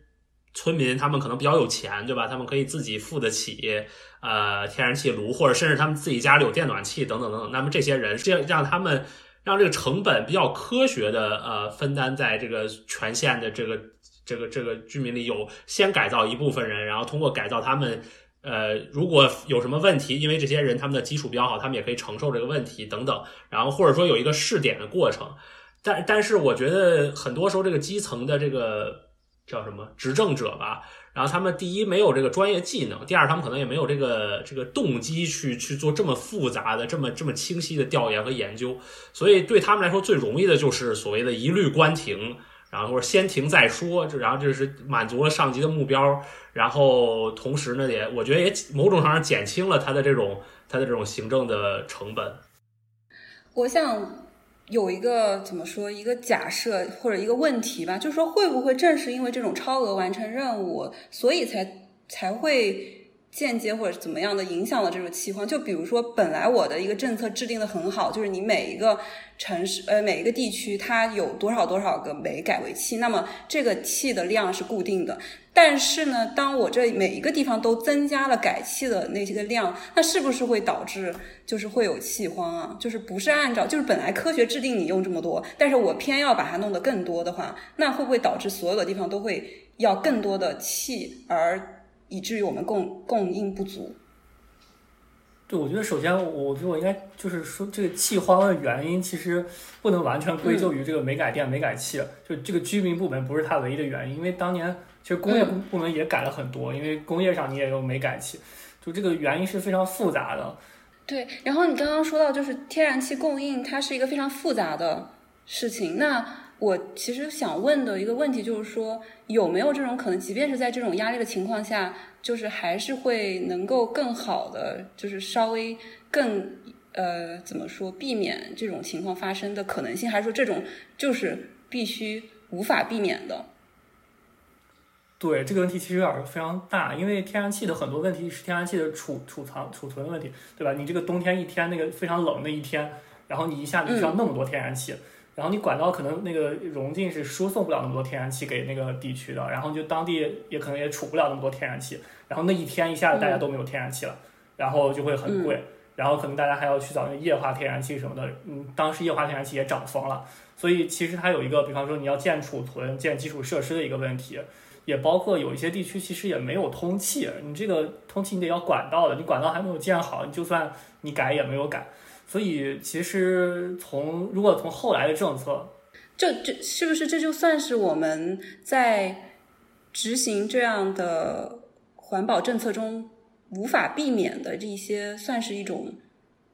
村民，他们可能比较有钱，对吧？他们可以自己付得起呃天然气炉，或者甚至他们自己家里有电暖气等等等等。那么这些人，这样让他们让这个成本比较科学的呃分担在这个全县的这个。这个这个居民里有先改造一部分人，然后通过改造他们，呃，如果有什么问题，因为这些人他们的基础比较好，他们也可以承受这个问题等等。然后或者说有一个试点的过程，但但是我觉得很多时候这个基层的这个叫什么执政者吧，然后他们第一没有这个专业技能，第二他们可能也没有这个这个动机去去做这么复杂的、这么这么清晰的调研和研究，所以对他们来说最容易的就是所谓的一律关停。然后或者先停再说，这然后这是满足了上级的目标，然后同时呢也我觉得也某种上减轻了他的这种他的这种行政的成本。我想有一个怎么说一个假设或者一个问题吧，就是说会不会正是因为这种超额完成任务，所以才才会。间接或者怎么样的影响了这种气荒？就比如说，本来我的一个政策制定的很好，就是你每一个城市呃每一个地区它有多少多少个煤改为气，那么这个气的量是固定的。但是呢，当我这每一个地方都增加了改气的那些个量，那是不是会导致就是会有气荒啊？就是不是按照就是本来科学制定你用这么多，但是我偏要把它弄得更多的话，那会不会导致所有的地方都会要更多的气而？以至于我们供供应不足。对，我觉得首先，我觉得我应该就是说，这个气荒的原因其实不能完全归咎于这个煤改电、煤改气，就这个居民部门不是它唯一的原因。因为当年其实工业部门也改了很多，因为工业上你也有煤改气，就这个原因是非常复杂的。对，然后你刚刚说到，就是天然气供应，它是一个非常复杂的事情。那我其实想问的一个问题就是说，有没有这种可能，即便是在这种压力的情况下，就是还是会能够更好的，就是稍微更呃怎么说，避免这种情况发生的可能性，还是说这种就是必须无法避免的？对这个问题其实有点非常大，因为天然气的很多问题是天然气的储储藏储存的问题，对吧？你这个冬天一天那个非常冷的一天，然后你一下子需要那么多天然气。然后你管道可能那个融进是输送不了那么多天然气给那个地区的，然后就当地也可能也储不了那么多天然气，然后那一天一下子大家都没有天然气了，然后就会很贵，然后可能大家还要去找那液化天然气什么的，嗯，当时液化天然气也涨疯了，所以其实它有一个，比方说你要建储存、建基础设施的一个问题，也包括有一些地区其实也没有通气，你这个通气你得要管道的，你管道还没有建好，你就算你改也没有改。所以，其实从如果从后来的政策，这这是不是这就算是我们在执行这样的环保政策中无法避免的这一些，算是一种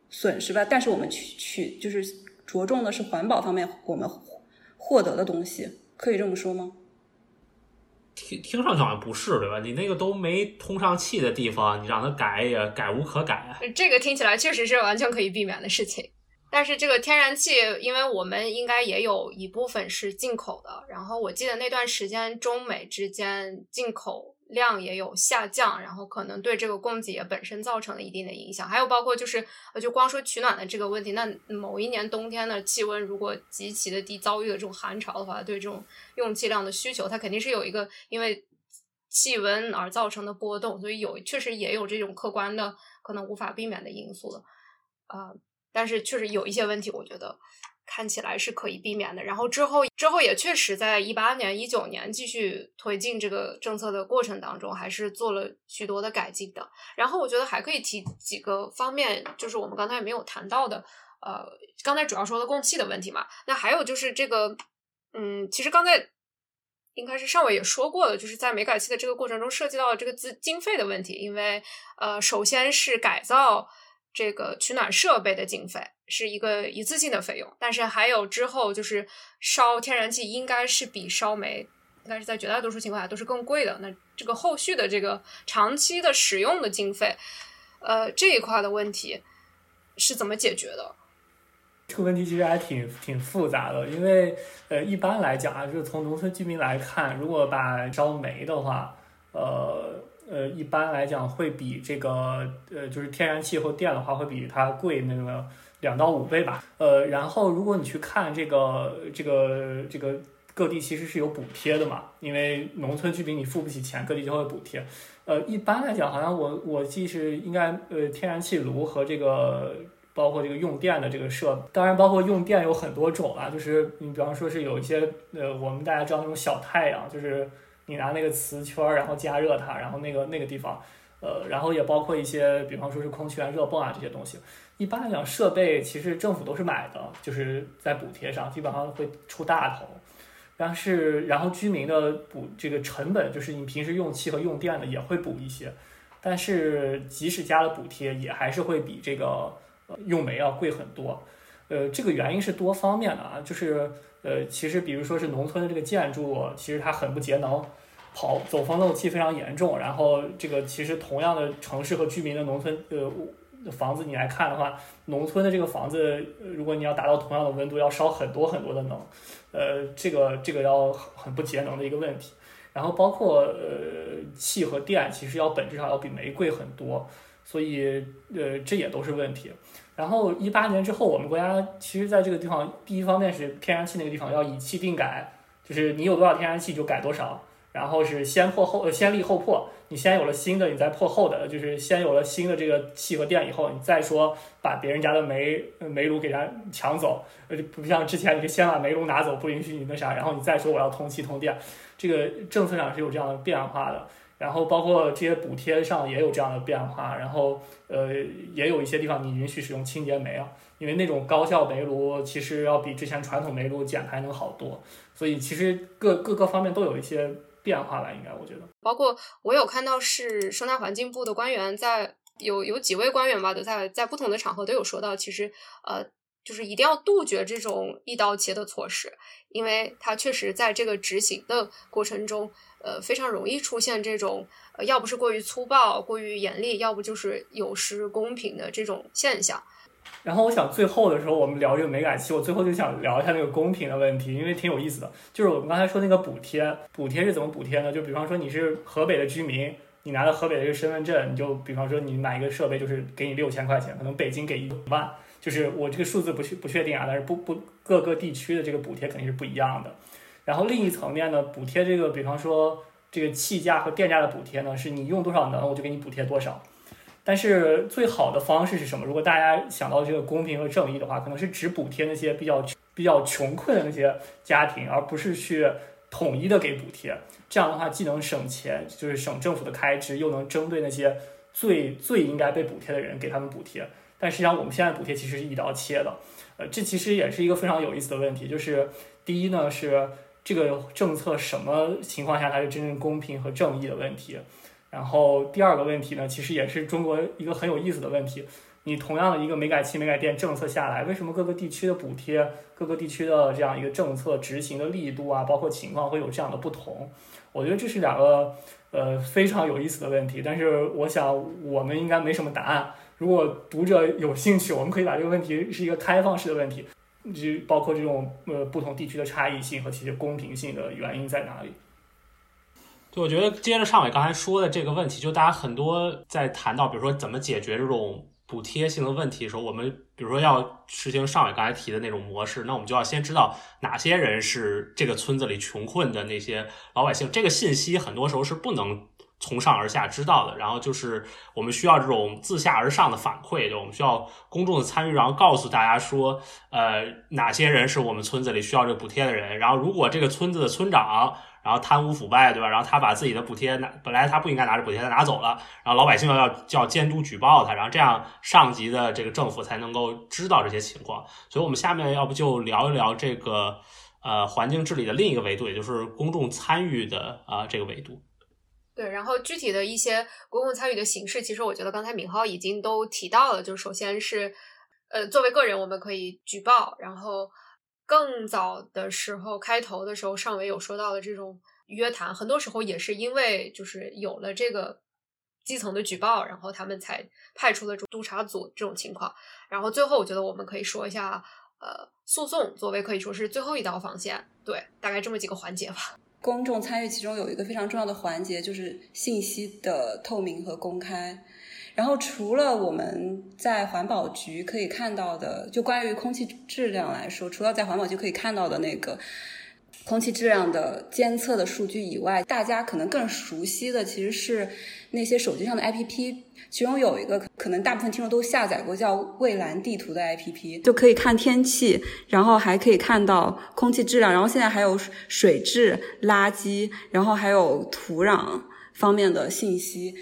损失吧？但是我们去去就是着重的是环保方面我们获得的东西，可以这么说吗？听听上去好像不是对吧？你那个都没通上气的地方，你让它改也改无可改。这个听起来确实是完全可以避免的事情。但是这个天然气，因为我们应该也有一部分是进口的，然后我记得那段时间中美之间进口。量也有下降，然后可能对这个供给也本身造成了一定的影响。还有包括就是，呃，就光说取暖的这个问题，那某一年冬天的气温如果极其的低，遭遇了这种寒潮的话，对这种用气量的需求，它肯定是有一个因为气温而造成的波动，所以有确实也有这种客观的可能无法避免的因素的，啊，但是确实有一些问题，我觉得。看起来是可以避免的，然后之后之后也确实在一八年、一九年继续推进这个政策的过程当中，还是做了许多的改进的。然后我觉得还可以提几个方面，就是我们刚才没有谈到的，呃，刚才主要说的供气的问题嘛。那还有就是这个，嗯，其实刚才应该是上伟也说过了，就是在煤改气的这个过程中涉及到这个资经费的问题，因为呃，首先是改造。这个取暖设备的经费是一个一次性的费用，但是还有之后就是烧天然气应该是比烧煤，应该是在绝大多数情况下都是更贵的。那这个后续的这个长期的使用的经费，呃，这一块的问题是怎么解决的？这个问题其实还挺挺复杂的，因为呃，一般来讲啊，就是从农村居民来看，如果把烧煤的话，呃呃，一般来讲会比这个呃，就是天然气或电的话，会比它贵那个两到五倍吧。呃，然后如果你去看这个这个这个各地其实是有补贴的嘛，因为农村居民你付不起钱，各地就会补贴。呃，一般来讲，好像我我记是应该呃，天然气炉和这个。包括这个用电的这个设，当然包括用电有很多种啊，就是你比方说是有一些呃，我们大家知道那种小太阳，就是你拿那个磁圈然后加热它，然后那个那个地方，呃，然后也包括一些比方说是空气源热泵啊这些东西。一般来讲，设备其实政府都是买的，就是在补贴上基本上会出大头，但是然后居民的补这个成本，就是你平时用气和用电的也会补一些，但是即使加了补贴，也还是会比这个。用煤要贵很多，呃，这个原因是多方面的啊，就是呃，其实比如说是农村的这个建筑，其实它很不节能，跑走风漏气非常严重。然后这个其实同样的城市和居民的农村呃房子，你来看的话，农村的这个房子，如果你要达到同样的温度，要烧很多很多的能，呃，这个这个要很不节能的一个问题。然后包括呃气和电，其实要本质上要比煤贵很多。所以，呃，这也都是问题。然后一八年之后，我们国家其实在这个地方，第一方面是天然气那个地方要以气定改，就是你有多少天然气就改多少。然后是先破后，先立后破，你先有了新的，你再破后的，就是先有了新的这个气和电以后，你再说把别人家的煤煤炉给他抢走，呃，不像之前你是先把煤炉拿走，不允许你那啥，然后你再说我要通气通电，这个政策上是有这样的变化的。然后包括这些补贴上也有这样的变化，然后呃也有一些地方你允许使用清洁煤啊，因为那种高效煤炉其实要比之前传统煤炉减排能好多，所以其实各各个方面都有一些变化吧，应该我觉得。包括我有看到是生态环境部的官员在有有几位官员吧，都在在不同的场合都有说到，其实呃就是一定要杜绝这种一刀切的措施，因为它确实在这个执行的过程中。呃，非常容易出现这种，呃，要不是过于粗暴、过于严厉，要不就是有失公平的这种现象。然后我想最后的时候，我们聊这个煤改气，我最后就想聊一下那个公平的问题，因为挺有意思的。就是我们刚才说那个补贴，补贴是怎么补贴呢？就比方说你是河北的居民，你拿了河北的一个身份证，你就比方说你买一个设备，就是给你六千块钱，可能北京给一万，就是我这个数字不确不确定啊，但是不不各个地区的这个补贴肯定是不一样的。然后另一层面呢，补贴这个，比方说这个气价和电价的补贴呢，是你用多少能，我就给你补贴多少。但是最好的方式是什么？如果大家想到这个公平和正义的话，可能是只补贴那些比较比较穷困的那些家庭，而不是去统一的给补贴。这样的话，既能省钱，就是省政府的开支，又能针对那些最最应该被补贴的人给他们补贴。但实际上，我们现在补贴其实是一刀切的。呃，这其实也是一个非常有意思的问题，就是第一呢是。这个政策什么情况下才是真正公平和正义的问题？然后第二个问题呢，其实也是中国一个很有意思的问题。你同样的一个煤改气、煤改电政策下来，为什么各个地区的补贴、各个地区的这样一个政策执行的力度啊，包括情况会有这样的不同？我觉得这是两个呃非常有意思的问题。但是我想我们应该没什么答案。如果读者有兴趣，我们可以把这个问题是一个开放式的问题。就包括这种呃不同地区的差异性和其实公平性的原因在哪里？就我觉得接着尚伟刚才说的这个问题，就大家很多在谈到比如说怎么解决这种补贴性的问题的时候，我们比如说要实行尚伟刚才提的那种模式，那我们就要先知道哪些人是这个村子里穷困的那些老百姓，这个信息很多时候是不能。从上而下知道的，然后就是我们需要这种自下而上的反馈，就我们需要公众的参与，然后告诉大家说，呃，哪些人是我们村子里需要这个补贴的人。然后如果这个村子的村长，然后贪污腐败，对吧？然后他把自己的补贴拿，本来他不应该拿着补贴，他拿走了，然后老百姓要要叫监督举报他，然后这样上级的这个政府才能够知道这些情况。所以我们下面要不就聊一聊这个呃环境治理的另一个维度，也就是公众参与的啊这个维度。对，然后具体的一些公共参与的形式，其实我觉得刚才敏浩已经都提到了。就首先是，呃，作为个人，我们可以举报。然后更早的时候，开头的时候，上伟有说到的这种约谈，很多时候也是因为就是有了这个基层的举报，然后他们才派出了这督查组这种情况。然后最后，我觉得我们可以说一下呃诉讼作为可以说是最后一道防线。对，大概这么几个环节吧。公众参与其中有一个非常重要的环节，就是信息的透明和公开。然后，除了我们在环保局可以看到的，就关于空气质量来说，除了在环保局可以看到的那个空气质量的监测的数据以外，大家可能更熟悉的其实是那些手机上的 APP。其中有一个可能大部分听众都下载过，叫蔚蓝地图的 APP，就可以看天气，然后还可以看到空气质量，然后现在还有水质、垃圾，然后还有土壤方面的信息。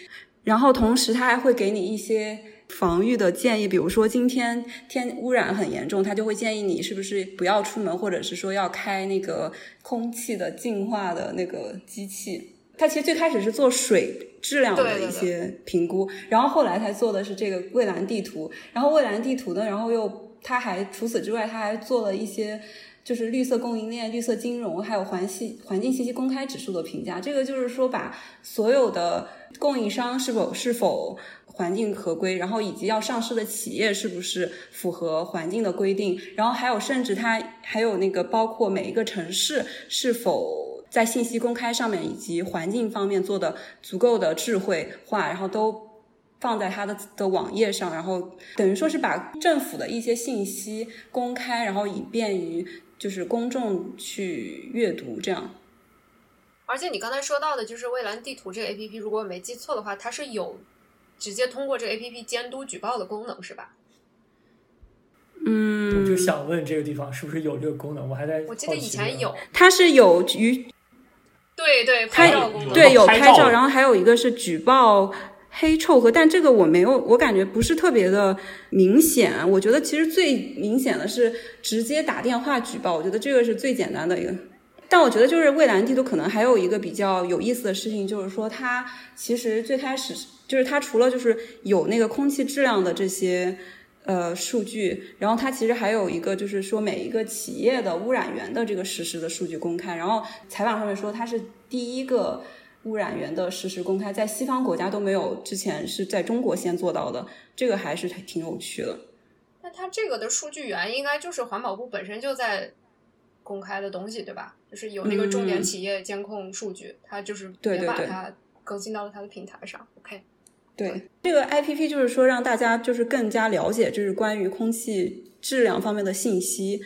然后同时，它还会给你一些防御的建议，比如说今天天污染很严重，他就会建议你是不是不要出门，或者是说要开那个空气的净化的那个机器。他其实最开始是做水质量的一些评估，然后后来才做的是这个蔚蓝地图。然后蔚蓝地图呢，然后又他还除此之外，他还做了一些就是绿色供应链、绿色金融，还有环系环境信息公开指数的评价。这个就是说，把所有的供应商是否是否环境合规，然后以及要上市的企业是不是符合环境的规定，然后还有甚至它还有那个包括每一个城市是否。在信息公开上面以及环境方面做的足够的智慧化，然后都放在它的的网页上，然后等于说是把政府的一些信息公开，然后以便于就是公众去阅读这样。而且你刚才说到的就是蔚蓝地图这个 A P P，如果我没记错的话，它是有直接通过这个 A P P 监督举报的功能，是吧？嗯，我就想问这个地方是不是有这个功能？我还在我记得以前有，它是有于。对对，拍照功能对有拍照，然后还有一个是举报黑臭和，但这个我没有，我感觉不是特别的明显。我觉得其实最明显的是直接打电话举报，我觉得这个是最简单的一个。但我觉得就是蔚蓝地图可能还有一个比较有意思的事情，就是说它其实最开始就是它除了就是有那个空气质量的这些。呃，数据，然后它其实还有一个，就是说每一个企业的污染源的这个实时的数据公开。然后采访上面说，它是第一个污染源的实时公开，在西方国家都没有，之前是在中国先做到的，这个还是挺有趣的。那它这个的数据源应该就是环保部本身就在公开的东西，对吧？就是有那个重点企业监控数据，它就是也把它更新到了它的平台上。OK。对这个 I P P 就是说让大家就是更加了解就是关于空气质量方面的信息，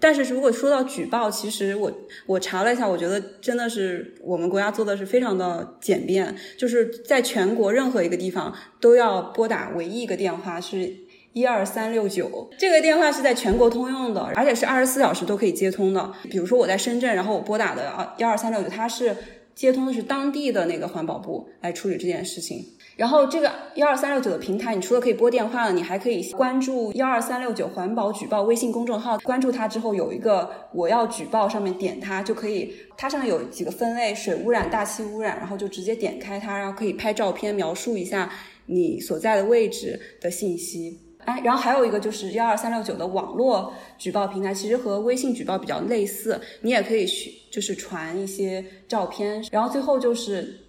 但是如果说到举报，其实我我查了一下，我觉得真的是我们国家做的是非常的简便，就是在全国任何一个地方都要拨打唯一一个电话是一二三六九，这个电话是在全国通用的，而且是二十四小时都可以接通的。比如说我在深圳，然后我拨打的啊一二三六九，它是接通的是当地的那个环保部来处理这件事情。然后这个幺二三六九的平台，你除了可以拨电话了，你还可以关注幺二三六九环保举报微信公众号。关注它之后，有一个我要举报，上面点它就可以。它上面有几个分类：水污染、大气污染，然后就直接点开它，然后可以拍照片，描述一下你所在的位置的信息。哎，然后还有一个就是幺二三六九的网络举报平台，其实和微信举报比较类似，你也可以去就是传一些照片。然后最后就是。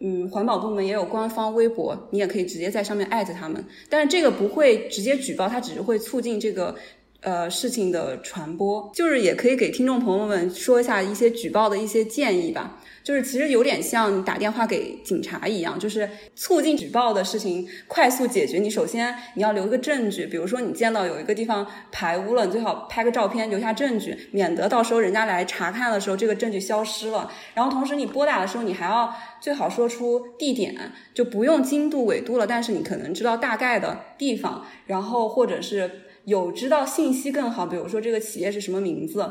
嗯，环保部门也有官方微博，你也可以直接在上面艾特他们。但是这个不会直接举报，它只是会促进这个呃事情的传播。就是也可以给听众朋友们说一下一些举报的一些建议吧。就是其实有点像你打电话给警察一样，就是促进举报的事情快速解决。你首先你要留一个证据，比如说你见到有一个地方排污了，你最好拍个照片留下证据，免得到时候人家来查看的时候这个证据消失了。然后同时你拨打的时候，你还要最好说出地点，就不用经度纬度了，但是你可能知道大概的地方，然后或者是有知道信息更好，比如说这个企业是什么名字。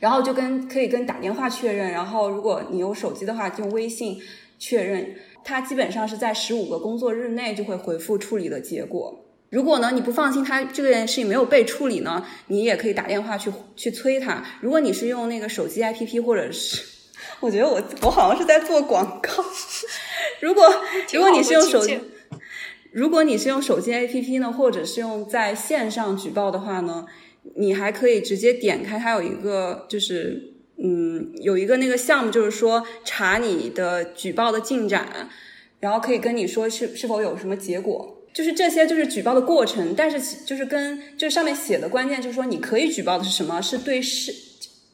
然后就跟可以跟打电话确认，然后如果你有手机的话，就微信确认。它基本上是在十五个工作日内就会回复处理的结果。如果呢你不放心它这件事情没有被处理呢，你也可以打电话去去催他。如果你是用那个手机 APP 或者是，我觉得我我好像是在做广告。如果如果你是用手机，如果你是用手机 APP 呢，或者是用在线上举报的话呢？你还可以直接点开，它有一个就是，嗯，有一个那个项目，就是说查你的举报的进展，然后可以跟你说是是否有什么结果。就是这些就是举报的过程，但是就是跟就是上面写的关键就是说你可以举报的是什么？是对事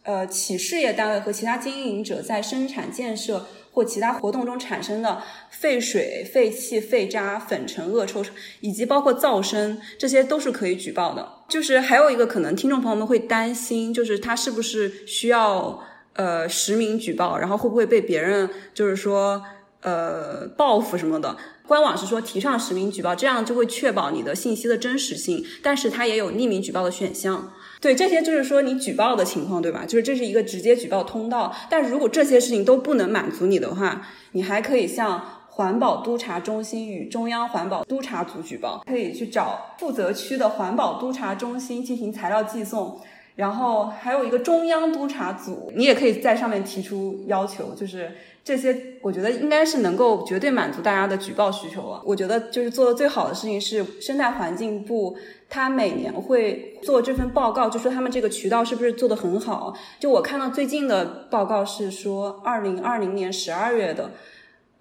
呃企事业单位和其他经营者在生产建设。或其他活动中产生的废水、废气、废渣、粉尘、恶臭，以及包括噪声，这些都是可以举报的。就是还有一个可能，听众朋友们会担心，就是他是不是需要呃实名举报，然后会不会被别人就是说呃报复什么的？官网是说提倡实名举报，这样就会确保你的信息的真实性，但是它也有匿名举报的选项。对，这些就是说你举报的情况，对吧？就是这是一个直接举报通道。但如果这些事情都不能满足你的话，你还可以向环保督察中心与中央环保督察组举报，可以去找负责区的环保督察中心进行材料寄送。然后还有一个中央督察组，你也可以在上面提出要求，就是这些，我觉得应该是能够绝对满足大家的举报需求了。我觉得就是做的最好的事情是生态环境部，他每年会做这份报告，就说他们这个渠道是不是做的很好。就我看到最近的报告是说，二零二零年十二月的，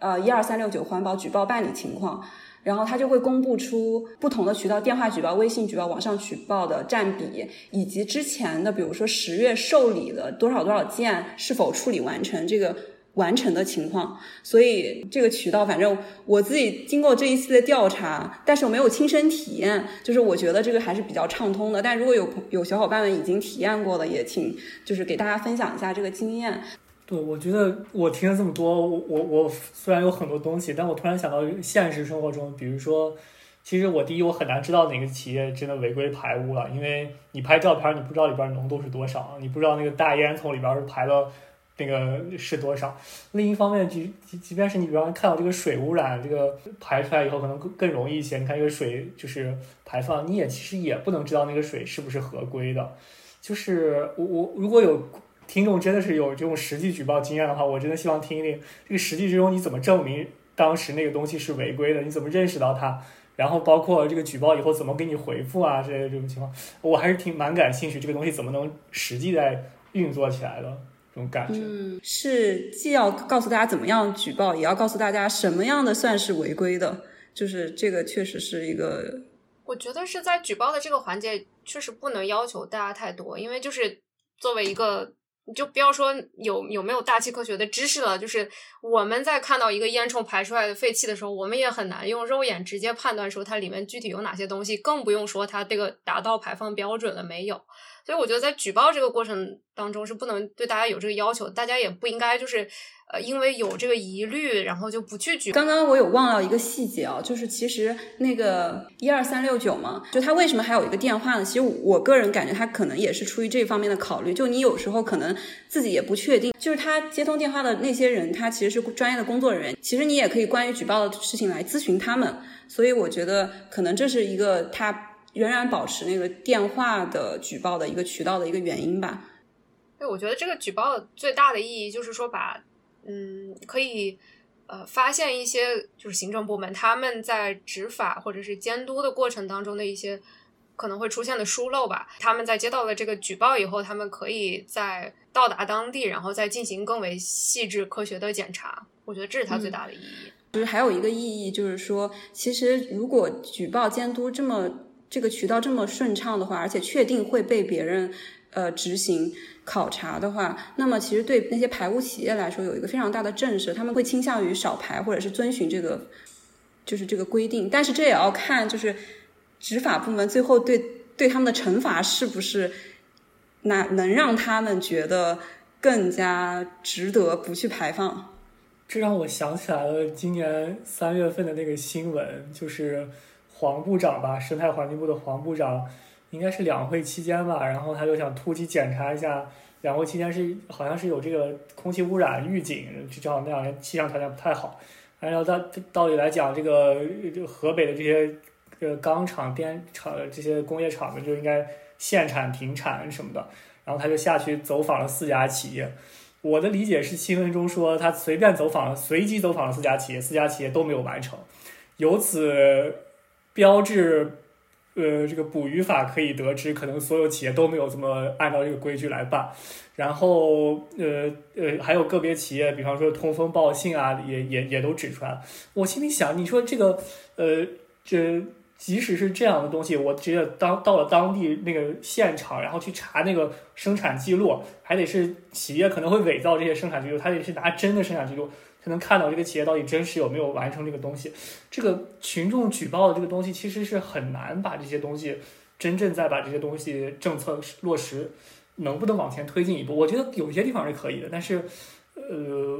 呃，一二三六九环保举报办理情况。然后他就会公布出不同的渠道，电话举报、微信举报、网上举报的占比，以及之前的，比如说十月受理的多少多少件是否处理完成，这个完成的情况。所以这个渠道，反正我自己经过这一次的调查，但是我没有亲身体验，就是我觉得这个还是比较畅通的。但如果有有小伙伴们已经体验过的，也请就是给大家分享一下这个经验。我觉得我听了这么多，我我我虽然有很多东西，但我突然想到现实生活中，比如说，其实我第一我很难知道哪个企业真的违规排污了，因为你拍照片，你不知道里边浓度是多少，你不知道那个大烟囱里边是排了那个是多少。另一方面，即即即便是你比方看到这个水污染，这个排出来以后可能更更容易一些。你看这个水就是排放，你也其实也不能知道那个水是不是合规的。就是我我如果有。听众真的是有这种实际举报经验的话，我真的希望听一听这个实际之中你怎么证明当时那个东西是违规的？你怎么认识到它？然后包括这个举报以后怎么给你回复啊？之类的这种情况，我还是挺蛮感兴趣。这个东西怎么能实际在运作起来的这种感觉？嗯，是既要告诉大家怎么样举报，也要告诉大家什么样的算是违规的。就是这个确实是一个，我觉得是在举报的这个环节，确实不能要求大家太多，因为就是作为一个。你就不要说有有没有大气科学的知识了，就是我们在看到一个烟囱排出来的废气的时候，我们也很难用肉眼直接判断说它里面具体有哪些东西，更不用说它这个达到排放标准了没有。所以我觉得在举报这个过程当中是不能对大家有这个要求，大家也不应该就是。呃，因为有这个疑虑，然后就不去举。刚刚我有忘了一个细节啊，就是其实那个一二三六九嘛，就他为什么还有一个电话呢？其实我个人感觉他可能也是出于这方面的考虑。就你有时候可能自己也不确定，就是他接通电话的那些人，他其实是专业的工作人员。其实你也可以关于举报的事情来咨询他们。所以我觉得可能这是一个他仍然保持那个电话的举报的一个渠道的一个原因吧。对，我觉得这个举报最大的意义就是说把。嗯，可以，呃，发现一些就是行政部门他们在执法或者是监督的过程当中的一些可能会出现的疏漏吧。他们在接到了这个举报以后，他们可以在到达当地，然后再进行更为细致科学的检查。我觉得这是它最大的意义。就是还有一个意义，就是说，其实如果举报监督这么这个渠道这么顺畅的话，而且确定会被别人呃执行。考察的话，那么其实对那些排污企业来说有一个非常大的震慑，他们会倾向于少排或者是遵循这个，就是这个规定。但是这也要看，就是执法部门最后对对他们的惩罚是不是那能让他们觉得更加值得不去排放。这让我想起来了今年三月份的那个新闻，就是黄部长吧，生态环境部的黄部长。应该是两会期间吧，然后他就想突击检查一下。两会期间是好像是有这个空气污染预警，就正好那两天气象条件不太好。按照道道理来讲，这个河北的这些呃钢厂、电厂这些工业厂子就应该限产停产什么的。然后他就下去走访了四家企业。我的理解是新闻中说他随便走访、随机走访了四家企业，四家企业都没有完成，由此标志。呃，这个捕鱼法可以得知，可能所有企业都没有这么按照这个规矩来办。然后，呃呃，还有个别企业，比方说通风报信啊，也也也都指出来。我心里想，你说这个，呃，这即使是这样的东西，我直接当到了当地那个现场，然后去查那个生产记录，还得是企业可能会伪造这些生产记录，他得是拿真的生产记录才能看到这个企业到底真实有没有完成这个东西。这个群众举报的这个东西，其实是很难把这些东西真正再把这些东西政策落实，能不能往前推进一步？我觉得有些地方是可以的，但是，呃，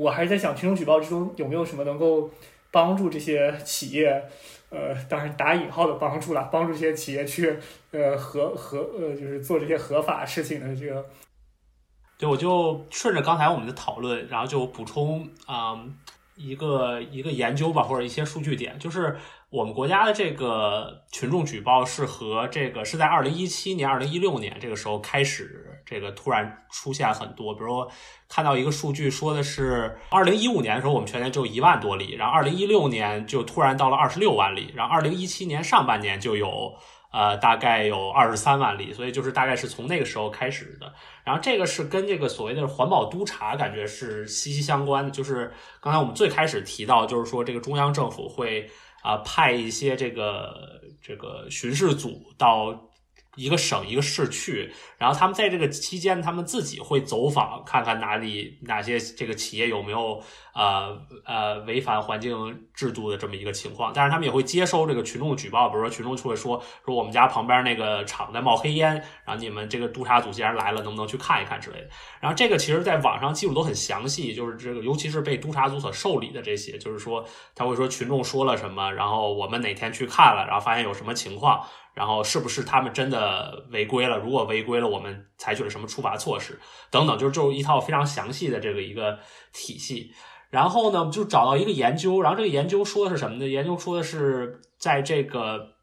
我还是在想，群众举报之中有没有什么能够帮助这些企业，呃，当然打引号的帮助了，帮助这些企业去，呃，合合呃，就是做这些合法事情的这个。对，我就顺着刚才我们的讨论，然后就补充啊一个一个研究吧，或者一些数据点，就是我们国家的这个群众举报是和这个是在二零一七年、二零一六年这个时候开始，这个突然出现很多，比如说看到一个数据说的是二零一五年的时候我们全年就一万多例，然后二零一六年就突然到了二十六万例，然后二零一七年上半年就有。呃，大概有二十三万例，所以就是大概是从那个时候开始的。然后这个是跟这个所谓的环保督察感觉是息息相关的。就是刚才我们最开始提到，就是说这个中央政府会啊派一些这个这个巡视组到。一个省一个市去，然后他们在这个期间，他们自己会走访，看看哪里哪些这个企业有没有呃呃违反环境制度的这么一个情况。但是他们也会接收这个群众举报，比如说群众就会说说我们家旁边那个厂在冒黑烟，然后你们这个督查组既然来了，能不能去看一看之类的。然后这个其实在网上记录都很详细，就是这个尤其是被督查组所受理的这些，就是说他会说群众说了什么，然后我们哪天去看了，然后发现有什么情况。然后是不是他们真的呃违规了？如果违规了，我们采取了什么处罚措施？等等，就是就是一套非常详细的这个一个体系。然后呢，就找到一个研究，然后这个研究说的是什么呢？研究说的是在这个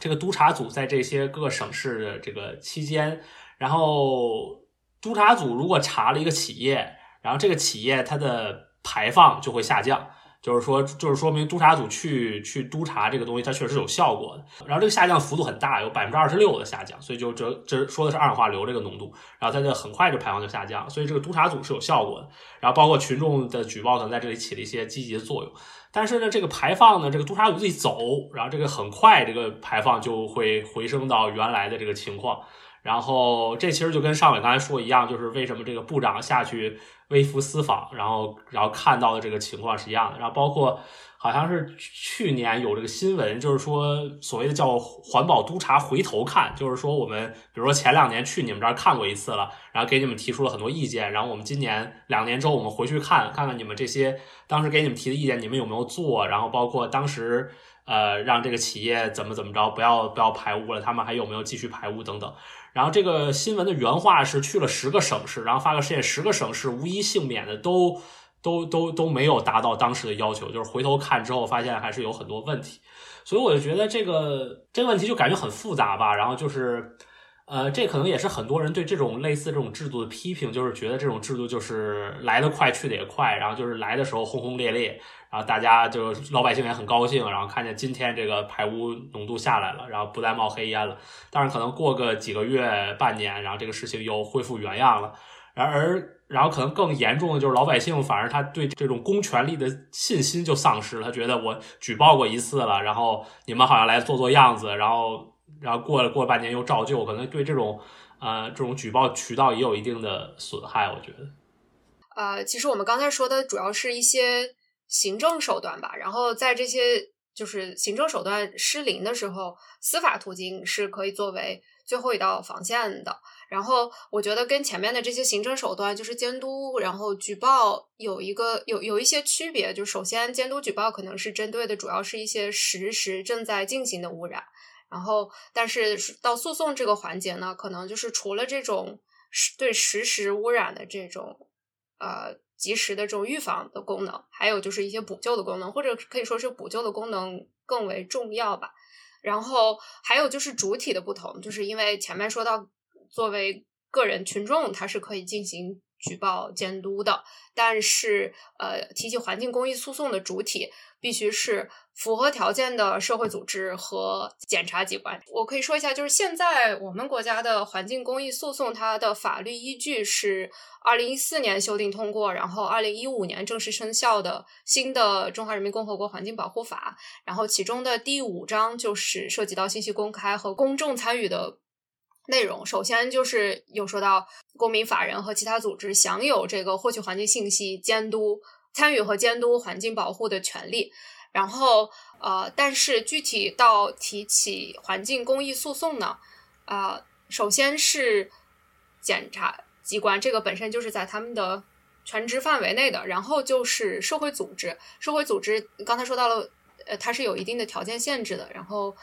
这个督查组在这些各个省市的这个期间，然后督查组如果查了一个企业，然后这个企业它的排放就会下降。就是说，就是说明督查组去去督查这个东西，它确实有效果的。然后这个下降幅度很大，有百分之二十六的下降，所以就这这说的是二氧化硫这个浓度。然后它就很快就排放就下降，所以这个督查组是有效果的。然后包括群众的举报可能在这里起了一些积极的作用。但是呢，这个排放呢，这个督查组自己走，然后这个很快这个排放就会回升到原来的这个情况。然后这其实就跟尚伟刚才说一样，就是为什么这个部长下去。微服私访，然后然后看到的这个情况是一样的，然后包括好像是去年有这个新闻，就是说所谓的叫环保督查回头看，就是说我们比如说前两年去你们这儿看过一次了，然后给你们提出了很多意见，然后我们今年两年之后我们回去看看看你们这些当时给你们提的意见，你们有没有做，然后包括当时呃让这个企业怎么怎么着不要不要排污了，他们还有没有继续排污等等。然后这个新闻的原话是去了十个省市，然后发个现，十个省市无一幸免的都都都都没有达到当时的要求，就是回头看之后发现还是有很多问题，所以我就觉得这个这个问题就感觉很复杂吧。然后就是，呃，这可能也是很多人对这种类似这种制度的批评，就是觉得这种制度就是来得快去得也快，然后就是来的时候轰轰烈烈。然后大家就老百姓也很高兴，然后看见今天这个排污浓度下来了，然后不再冒黑烟了。但是可能过个几个月、半年，然后这个事情又恢复原样了。然而，然后可能更严重的就是老百姓反而他对这种公权力的信心就丧失了。他觉得我举报过一次了，然后你们好像来做做样子，然后然后过了过了半年又照旧，可能对这种呃这种举报渠道也有一定的损害。我觉得，呃，其实我们刚才说的主要是一些。行政手段吧，然后在这些就是行政手段失灵的时候，司法途径是可以作为最后一道防线的。然后我觉得跟前面的这些行政手段，就是监督，然后举报有一个有有一些区别。就首先，监督举报可能是针对的主要是一些实时正在进行的污染，然后但是到诉讼这个环节呢，可能就是除了这种对实时污染的这种呃。及时的这种预防的功能，还有就是一些补救的功能，或者可以说是补救的功能更为重要吧。然后还有就是主体的不同，就是因为前面说到，作为个人群众，他是可以进行举报监督的，但是呃，提起环境公益诉讼的主体必须是符合条件的社会组织和检察机关。我可以说一下，就是现在我们国家的环境公益诉讼，它的法律依据是二零一四年修订通过，然后二零一五年正式生效的新的《中华人民共和国环境保护法》，然后其中的第五章就是涉及到信息公开和公众参与的。内容首先就是有说到公民、法人和其他组织享有这个获取环境信息、监督、参与和监督环境保护的权利。然后，呃，但是具体到提起环境公益诉讼呢，啊，首先是检察机关，这个本身就是在他们的全职范围内的。然后就是社会组织，社会组织刚才说到了，呃，它是有一定的条件限制的。然后。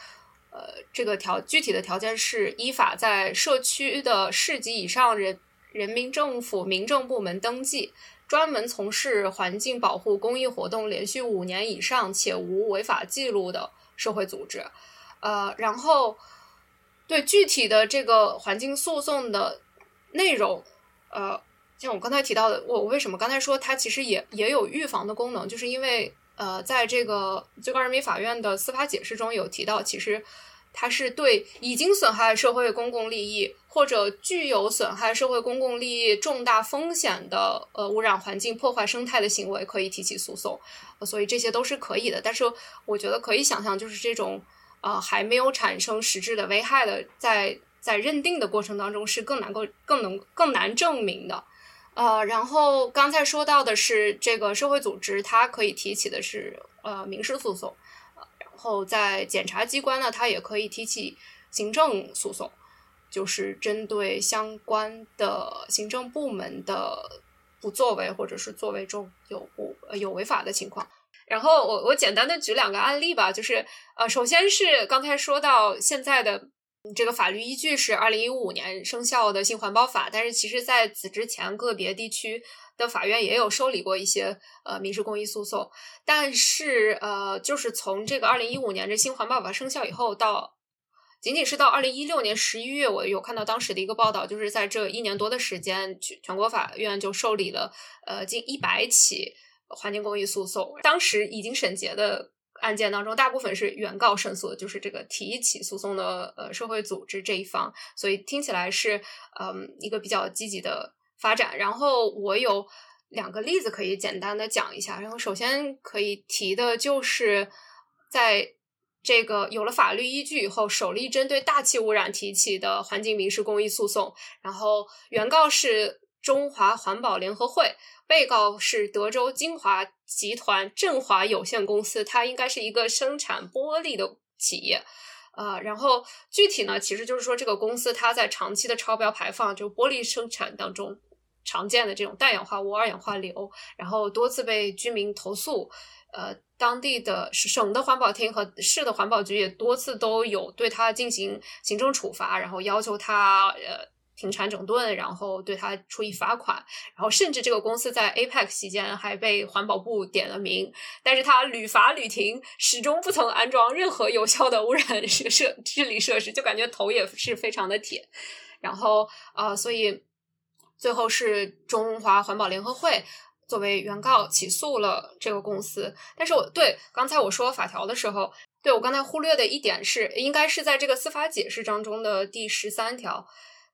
呃，这个条具体的条件是依法在社区的市级以上人人民政府民政部门登记，专门从事环境保护公益活动连续五年以上且无违法记录的社会组织。呃，然后对具体的这个环境诉讼的内容，呃，像我刚才提到的，我为什么刚才说它其实也也有预防的功能，就是因为。呃，在这个最高人民法院的司法解释中有提到，其实它是对已经损害社会公共利益或者具有损害社会公共利益重大风险的呃污染环境、破坏生态的行为可以提起诉讼，所以这些都是可以的。但是我觉得可以想象，就是这种呃还没有产生实质的危害的，在在认定的过程当中是更难够更能更难证明的。呃，然后刚才说到的是这个社会组织，它可以提起的是呃民事诉讼，然后在检察机关呢，它也可以提起行政诉讼，就是针对相关的行政部门的不作为或者是作为中有不有违法的情况。然后我我简单的举两个案例吧，就是呃，首先是刚才说到现在的。这个法律依据是二零一五年生效的新环保法，但是其实在此之前，个别地区的法院也有受理过一些呃民事公益诉讼。但是呃，就是从这个二零一五年这新环保法生效以后，到仅仅是到二零一六年十一月，我有看到当时的一个报道，就是在这一年多的时间，全全国法院就受理了呃近一百起环境公益诉讼，当时已经审结的。案件当中，大部分是原告胜诉，就是这个提起诉讼的呃社会组织这一方，所以听起来是嗯一个比较积极的发展。然后我有两个例子可以简单的讲一下。然后首先可以提的就是在这个有了法律依据以后，首例针对大气污染提起的环境民事公益诉讼，然后原告是中华环保联合会。被告是德州金华集团振华有限公司，它应该是一个生产玻璃的企业，呃，然后具体呢，其实就是说这个公司它在长期的超标排放，就玻璃生产当中常见的这种氮氧化物、二氧化硫，然后多次被居民投诉，呃，当地的省的环保厅和市的环保局也多次都有对他进行行政处罚，然后要求他呃。停产整顿，然后对他处以罚款，然后甚至这个公司在 APEC 期间还被环保部点了名，但是他屡罚屡停，始终不曾安装任何有效的污染设设治理设施，就感觉头也是非常的铁。然后呃，所以最后是中华环保联合会作为原告起诉了这个公司。但是我对刚才我说法条的时候，对我刚才忽略的一点是，应该是在这个司法解释当中的第十三条。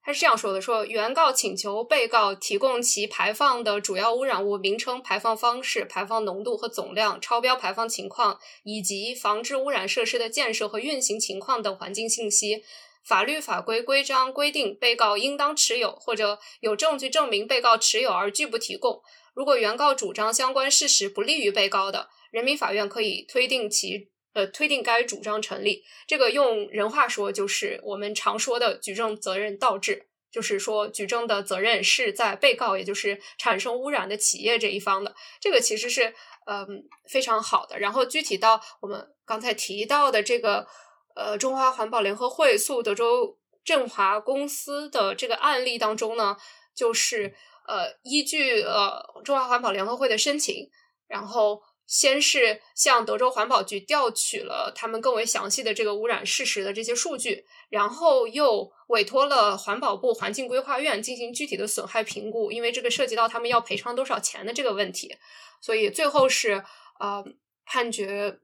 他是这样说的：说原告请求被告提供其排放的主要污染物名称、排放方式、排放浓度和总量、超标排放情况，以及防治污染设施的建设和运行情况等环境信息。法律法规规章规定，被告应当持有，或者有证据证明被告持有而拒不提供。如果原告主张相关事实不利于被告的，人民法院可以推定其。呃，推定该主张成立，这个用人话说就是我们常说的举证责任倒置，就是说举证的责任是在被告，也就是产生污染的企业这一方的。这个其实是嗯非常好的。然后具体到我们刚才提到的这个呃中华环保联合会诉德州振华公司的这个案例当中呢，就是呃依据呃中华环保联合会的申请，然后。先是向德州环保局调取了他们更为详细的这个污染事实的这些数据，然后又委托了环保部环境规划院进行具体的损害评估，因为这个涉及到他们要赔偿多少钱的这个问题，所以最后是呃判决，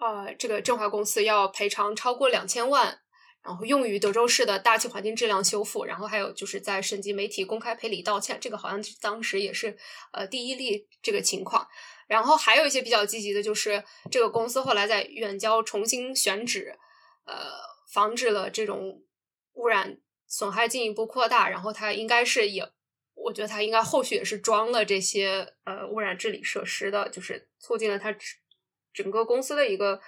呃这个振华公司要赔偿超过两千万。然后用于德州市的大气环境质量修复，然后还有就是在省级媒体公开赔礼道歉，这个好像当时也是呃第一例这个情况。然后还有一些比较积极的，就是这个公司后来在远郊重新选址，呃，防止了这种污染损害进一步扩大。然后它应该是也，我觉得它应该后续也是装了这些呃污染治理设施的，就是促进了它整个公司的一个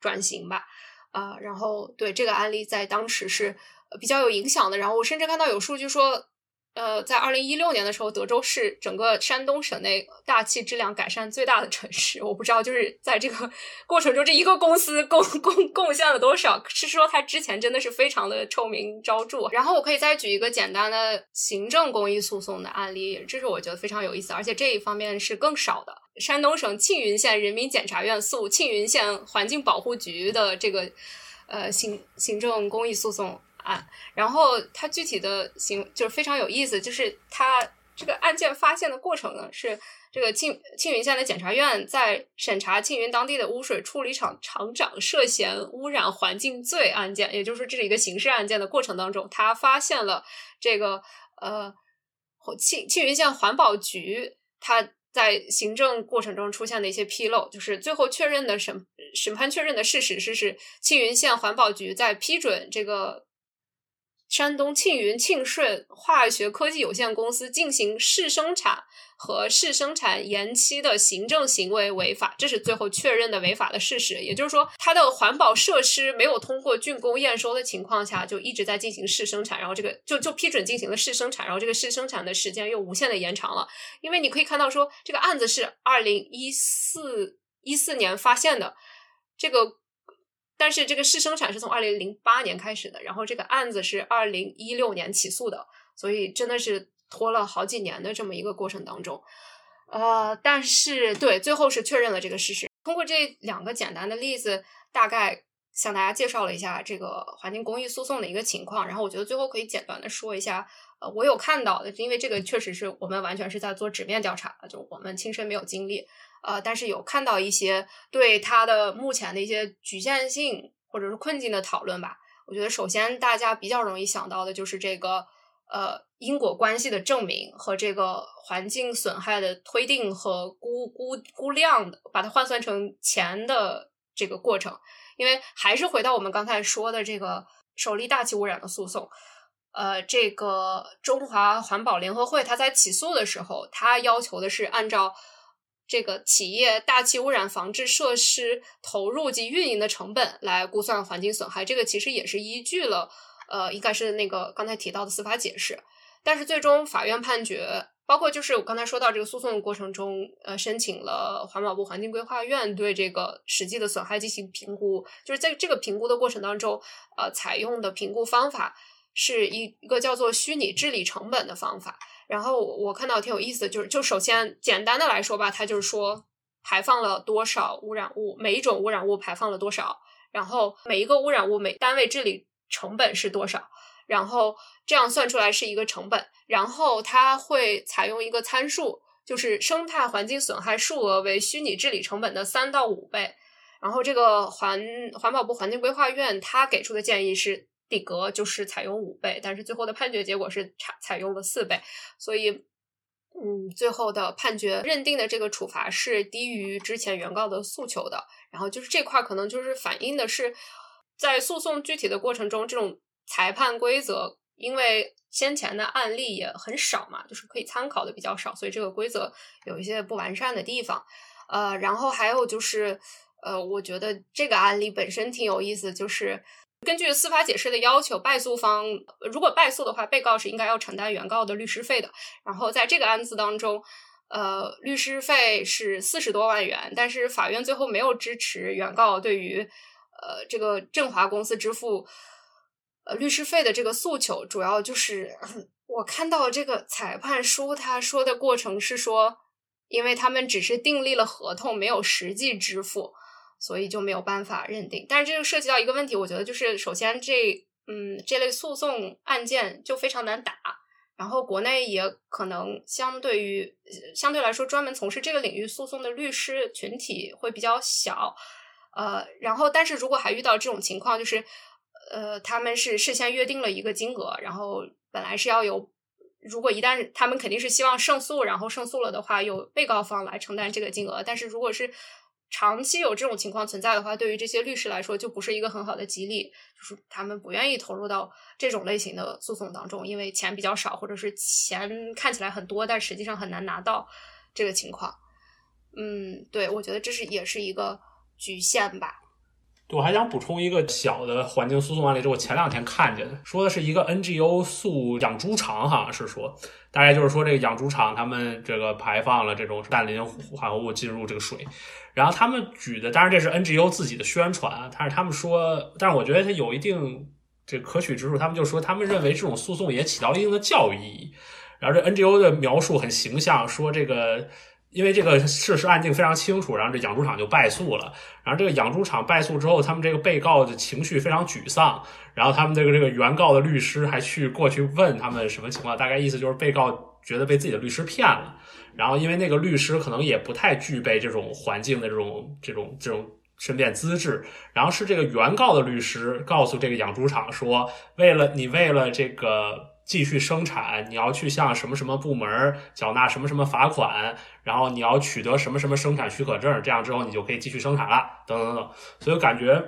转型吧。啊，然后对这个案例在当时是比较有影响的。然后我甚至看到有数据说，呃，在二零一六年的时候，德州是整个山东省内大气质量改善最大的城市。我不知道就是在这个过程中，这一个公司贡贡贡献了多少？是说它之前真的是非常的臭名昭著。然后我可以再举一个简单的行政公益诉讼的案例，这是我觉得非常有意思，而且这一方面是更少的。山东省庆云县人民检察院诉庆云县环境保护局的这个呃行行政公益诉讼案，然后它具体的行就是非常有意思，就是它这个案件发现的过程呢是这个庆庆云县的检察院在审查庆云当地的污水处理厂厂长涉嫌污染环境罪案件，也就是说这是一个刑事案件的过程当中，他发现了这个呃庆庆云县环保局他。在行政过程中出现的一些纰漏，就是最后确认的审审判确认的事实是，是庆云县环保局在批准这个。山东庆云庆顺化学科技有限公司进行试生产和试生产延期的行政行为违法，这是最后确认的违法的事实。也就是说，它的环保设施没有通过竣工验收的情况下，就一直在进行试生产，然后这个就就批准进行了试生产，然后这个试生产的时间又无限的延长了。因为你可以看到，说这个案子是二零一四一四年发现的，这个。但是这个试生产是从二零零八年开始的，然后这个案子是二零一六年起诉的，所以真的是拖了好几年的这么一个过程当中，呃，但是对，最后是确认了这个事实。通过这两个简单的例子，大概向大家介绍了一下这个环境公益诉讼的一个情况。然后我觉得最后可以简短的说一下，呃，我有看到的，因为这个确实是我们完全是在做纸面调查，就我们亲身没有经历。呃，但是有看到一些对它的目前的一些局限性或者是困境的讨论吧。我觉得首先大家比较容易想到的就是这个呃因果关系的证明和这个环境损害的推定和估估估量的，把它换算成钱的这个过程。因为还是回到我们刚才说的这个首例大气污染的诉讼，呃，这个中华环保联合会他在起诉的时候，他要求的是按照。这个企业大气污染防治设施投入及运营的成本来估算环境损害，这个其实也是依据了，呃，应该是那个刚才提到的司法解释。但是最终法院判决，包括就是我刚才说到这个诉讼过程中，呃，申请了环保部环境规划院对这个实际的损害进行评估，就是在这个评估的过程当中，呃，采用的评估方法是一一个叫做虚拟治理成本的方法。然后我看到挺有意思的，就是就首先简单的来说吧，它就是说排放了多少污染物，每一种污染物排放了多少，然后每一个污染物每单位治理成本是多少，然后这样算出来是一个成本，然后它会采用一个参数，就是生态环境损害数额为虚拟治理成本的三到五倍，然后这个环环保部环境规划院它给出的建议是。底格就是采用五倍，但是最后的判决结果是采采用了四倍，所以，嗯，最后的判决认定的这个处罚是低于之前原告的诉求的。然后就是这块可能就是反映的是，在诉讼具体的过程中，这种裁判规则，因为先前的案例也很少嘛，就是可以参考的比较少，所以这个规则有一些不完善的地方。呃，然后还有就是，呃，我觉得这个案例本身挺有意思，就是。根据司法解释的要求，败诉方如果败诉的话，被告是应该要承担原告的律师费的。然后在这个案子当中，呃，律师费是四十多万元，但是法院最后没有支持原告对于呃这个振华公司支付呃律师费的这个诉求。主要就是我看到这个裁判书，他说的过程是说，因为他们只是订立了合同，没有实际支付，所以就没有办法认定。但是这就涉及到一个问题，我觉得就是首先这嗯这类诉讼案件就非常难打，然后国内也可能相对于相对来说专门从事这个领域诉讼的律师群体会比较小，呃，然后但是如果还遇到这种情况，就是呃他们是事先约定了一个金额，然后本来是要有。如果一旦他们肯定是希望胜诉，然后胜诉了的话，由被告方来承担这个金额。但是如果是长期有这种情况存在的话，对于这些律师来说就不是一个很好的激励，就是他们不愿意投入到这种类型的诉讼当中，因为钱比较少，或者是钱看起来很多，但实际上很难拿到这个情况。嗯，对，我觉得这是也是一个局限吧。对，我还想补充一个小的环境诉讼案例，就我前两天看见的，说的是一个 NGO 诉养猪场，好像是说，大概就是说这个养猪场他们这个排放了这种氮磷化合物进入这个水，然后他们举的，当然这是 NGO 自己的宣传，但是他们说，但是我觉得它有一定这可取之处，他们就说他们认为这种诉讼也起到了一定的教育意义，然后这 NGO 的描述很形象，说这个。因为这个事实案情非常清楚，然后这养猪场就败诉了。然后这个养猪场败诉之后，他们这个被告的情绪非常沮丧。然后他们这个这个原告的律师还去过去问他们什么情况，大概意思就是被告觉得被自己的律师骗了。然后因为那个律师可能也不太具备这种环境的这种这种这种申辩资质。然后是这个原告的律师告诉这个养猪场说，为了你为了这个。继续生产，你要去向什么什么部门缴纳什么什么罚款，然后你要取得什么什么生产许可证，这样之后你就可以继续生产了，等等等。所以感觉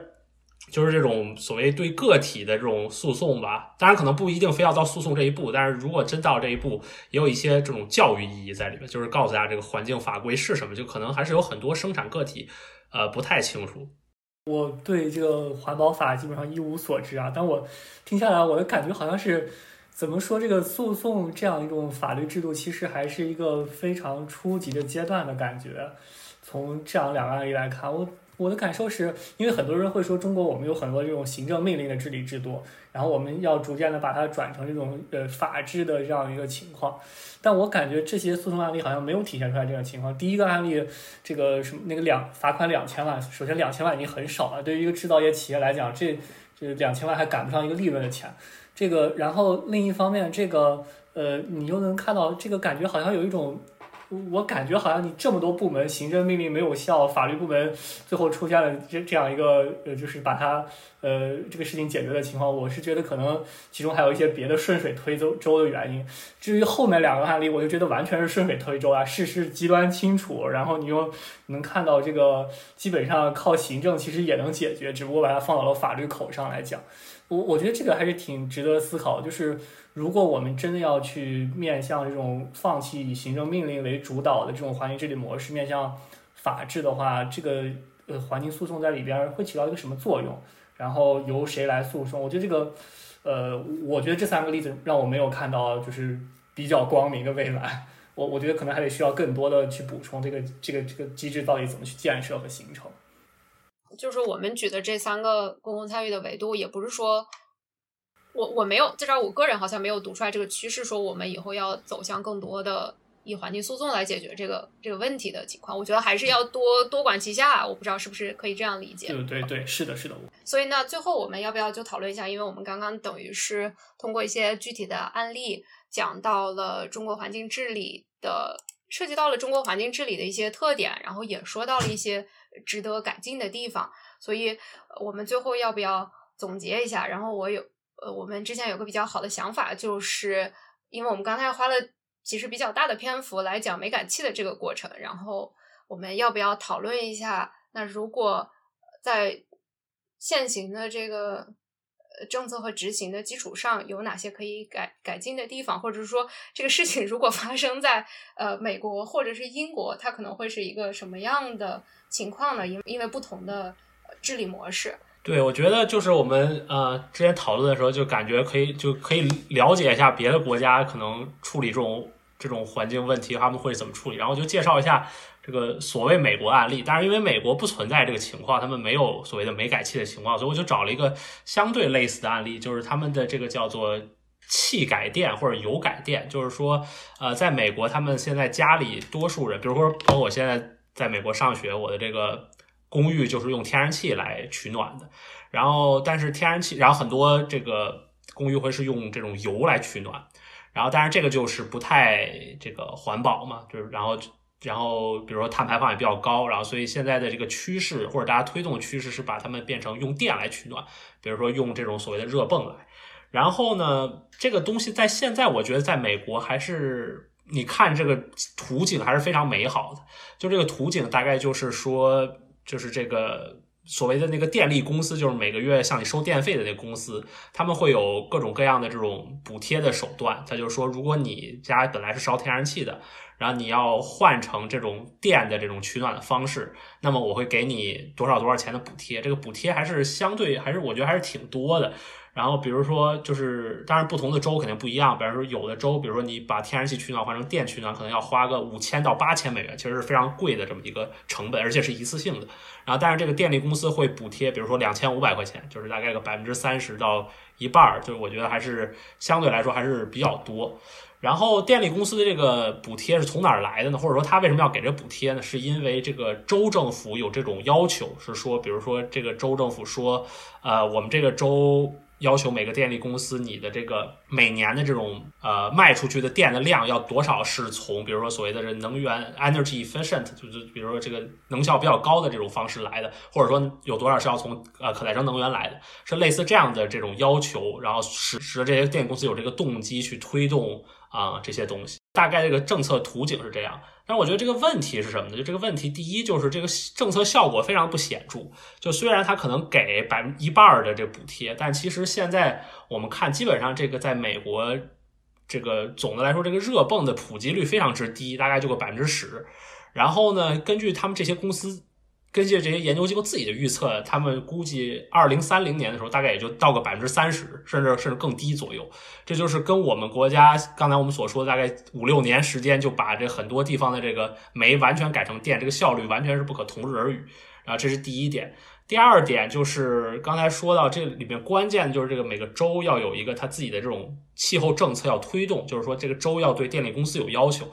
就是这种所谓对个体的这种诉讼吧，当然可能不一定非要到诉讼这一步，但是如果真到这一步，也有一些这种教育意义在里面，就是告诉大家这个环境法规是什么，就可能还是有很多生产个体呃不太清楚。我对这个环保法基本上一无所知啊，但我听下来我的感觉好像是。怎么说？这个诉讼这样一种法律制度，其实还是一个非常初级的阶段的感觉。从这样两个案例来看，我我的感受是，因为很多人会说中国我们有很多这种行政命令的治理制度，然后我们要逐渐的把它转成这种呃法治的这样一个情况。但我感觉这些诉讼案例好像没有体现出来这个情况。第一个案例，这个什么那个两罚款两千万，首先两千万已经很少了，对于一个制造业企业来讲，这这两千万还赶不上一个利润的钱。这个，然后另一方面，这个，呃，你又能看到，这个感觉好像有一种，我感觉好像你这么多部门行政命令没有效，法律部门最后出现了这这样一个，呃，就是把它，呃，这个事情解决的情况。我是觉得可能其中还有一些别的顺水推舟舟的原因。至于后面两个案例，我就觉得完全是顺水推舟啊，事实极端清楚，然后你又能看到这个基本上靠行政其实也能解决，只不过把它放到了法律口上来讲。我我觉得这个还是挺值得思考，就是如果我们真的要去面向这种放弃以行政命令为主导的这种环境治理模式，面向法治的话，这个呃环境诉讼在里边会起到一个什么作用？然后由谁来诉讼？我觉得这个呃，我觉得这三个例子让我没有看到就是比较光明的未来。我我觉得可能还得需要更多的去补充这个这个这个机制到底怎么去建设和形成。就是我们举的这三个公共参与的维度，也不是说，我我没有至少我个人好像没有读出来这个趋势，说我们以后要走向更多的以环境诉讼来解决这个这个问题的情况。我觉得还是要多多管齐下，我不知道是不是可以这样理解。对对对，是的，是的。所以那最后我们要不要就讨论一下？因为我们刚刚等于是通过一些具体的案例，讲到了中国环境治理的，涉及到了中国环境治理的一些特点，然后也说到了一些。值得改进的地方，所以我们最后要不要总结一下？然后我有呃，我们之前有个比较好的想法，就是因为我们刚才花了其实比较大的篇幅来讲煤感器的这个过程，然后我们要不要讨论一下？那如果在现行的这个。政策和执行的基础上有哪些可以改改进的地方，或者是说这个事情如果发生在呃美国或者是英国，它可能会是一个什么样的情况呢？因因为不同的治理模式。对，我觉得就是我们呃之前讨论的时候，就感觉可以就可以了解一下别的国家可能处理这种这种环境问题，他们会怎么处理，然后就介绍一下。这个所谓美国案例，但是因为美国不存在这个情况，他们没有所谓的煤改气的情况，所以我就找了一个相对类似的案例，就是他们的这个叫做气改电或者油改电，就是说，呃，在美国他们现在家里多数人，比如说包括我现在在美国上学，我的这个公寓就是用天然气来取暖的，然后但是天然气，然后很多这个公寓会是用这种油来取暖，然后但是这个就是不太这个环保嘛，就是然后。然后，比如说碳排放也比较高，然后所以现在的这个趋势或者大家推动的趋势是把它们变成用电来取暖，比如说用这种所谓的热泵来。然后呢，这个东西在现在我觉得在美国还是你看这个图景还是非常美好的。就这个图景大概就是说，就是这个所谓的那个电力公司，就是每个月向你收电费的那公司，他们会有各种各样的这种补贴的手段。他就是说，如果你家本来是烧天然气的。然后你要换成这种电的这种取暖的方式，那么我会给你多少多少钱的补贴？这个补贴还是相对还是我觉得还是挺多的。然后比如说就是当然不同的州肯定不一样，比如说有的州，比如说你把天然气取暖换成电取暖，可能要花个五千到八千美元，其实是非常贵的这么一个成本，而且是一次性的。然后但是这个电力公司会补贴，比如说两千五百块钱，就是大概个百分之三十到一半儿，就是我觉得还是相对来说还是比较多。然后电力公司的这个补贴是从哪儿来的呢？或者说他为什么要给这补贴呢？是因为这个州政府有这种要求，是说，比如说这个州政府说，呃，我们这个州。要求每个电力公司，你的这个每年的这种呃卖出去的电的量要多少是从，比如说所谓的这能源 energy efficient，就是比如说这个能效比较高的这种方式来的，或者说有多少是要从呃可再生能源来的，是类似这样的这种要求，然后使使得这些电力公司有这个动机去推动啊这些东西。大概这个政策图景是这样。但是我觉得这个问题是什么呢？就这个问题，第一就是这个政策效果非常不显著。就虽然它可能给百分一半的这补贴，但其实现在我们看，基本上这个在美国，这个总的来说，这个热泵的普及率非常之低，大概就个百分之十。然后呢，根据他们这些公司。根据这些研究机构自己的预测，他们估计二零三零年的时候，大概也就到个百分之三十，甚至甚至更低左右。这就是跟我们国家刚才我们所说的大概五六年时间就把这很多地方的这个煤完全改成电，这个效率完全是不可同日而语。啊，这是第一点。第二点就是刚才说到这里面关键就是这个每个州要有一个他自己的这种气候政策要推动，就是说这个州要对电力公司有要求，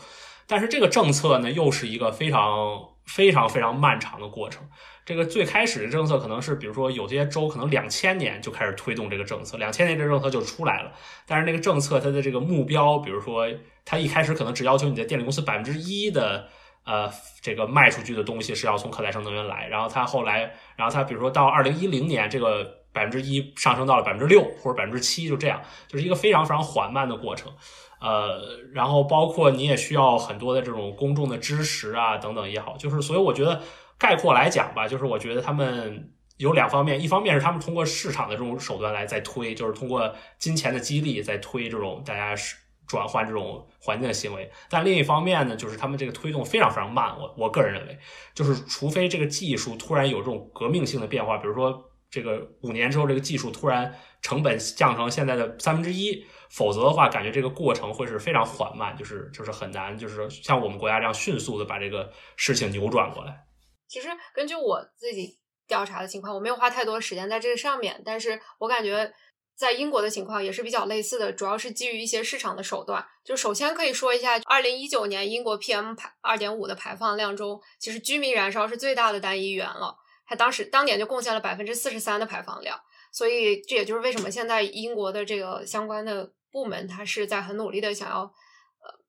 但是这个政策呢又是一个非常。非常非常漫长的过程。这个最开始的政策可能是，比如说有些州可能两千年就开始推动这个政策，两千年这政策就出来了。但是那个政策它的这个目标，比如说它一开始可能只要求你的电力公司百分之一的呃这个卖出去的东西是要从可再生能源来，然后它后来，然后它比如说到二零一零年这个百分之一上升到了百分之六或者百分之七，就这样，就是一个非常非常缓慢的过程。呃，然后包括你也需要很多的这种公众的支持啊，等等也好，就是所以我觉得概括来讲吧，就是我觉得他们有两方面，一方面是他们通过市场的这种手段来在推，就是通过金钱的激励在推这种大家是转换这种环境的行为，但另一方面呢，就是他们这个推动非常非常慢。我我个人认为，就是除非这个技术突然有这种革命性的变化，比如说这个五年之后这个技术突然成本降成现在的三分之一。否则的话，感觉这个过程会是非常缓慢，就是就是很难，就是像我们国家这样迅速的把这个事情扭转过来。其实根据我自己调查的情况，我没有花太多时间在这个上面，但是我感觉在英国的情况也是比较类似的，主要是基于一些市场的手段。就首先可以说一下，二零一九年英国 PM 排二点五的排放量中，其实居民燃烧是最大的单一源了，它当时当年就贡献了百分之四十三的排放量，所以这也就是为什么现在英国的这个相关的。部门他是在很努力的想要呃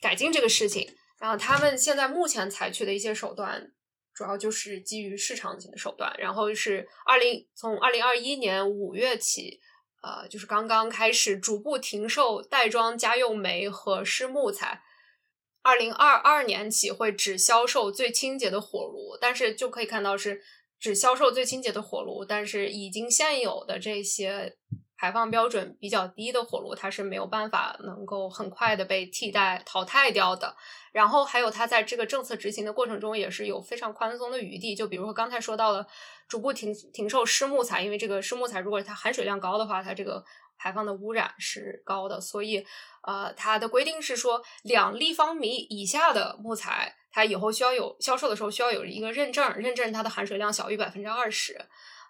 改进这个事情，然后他们现在目前采取的一些手段，主要就是基于市场性的手段，然后是二零从二零二一年五月起，呃，就是刚刚开始逐步停售袋装家用煤和湿木材，二零二二年起会只销售最清洁的火炉，但是就可以看到是只销售最清洁的火炉，但是已经现有的这些。排放标准比较低的火炉，它是没有办法能够很快的被替代淘汰掉的。然后还有它在这个政策执行的过程中，也是有非常宽松的余地。就比如说刚才说到了逐步停停售湿木材，因为这个湿木材如果它含水量高的话，它这个排放的污染是高的。所以呃，它的规定是说，两立方米以下的木材，它以后需要有销售的时候需要有一个认证，认证它的含水量小于百分之二十。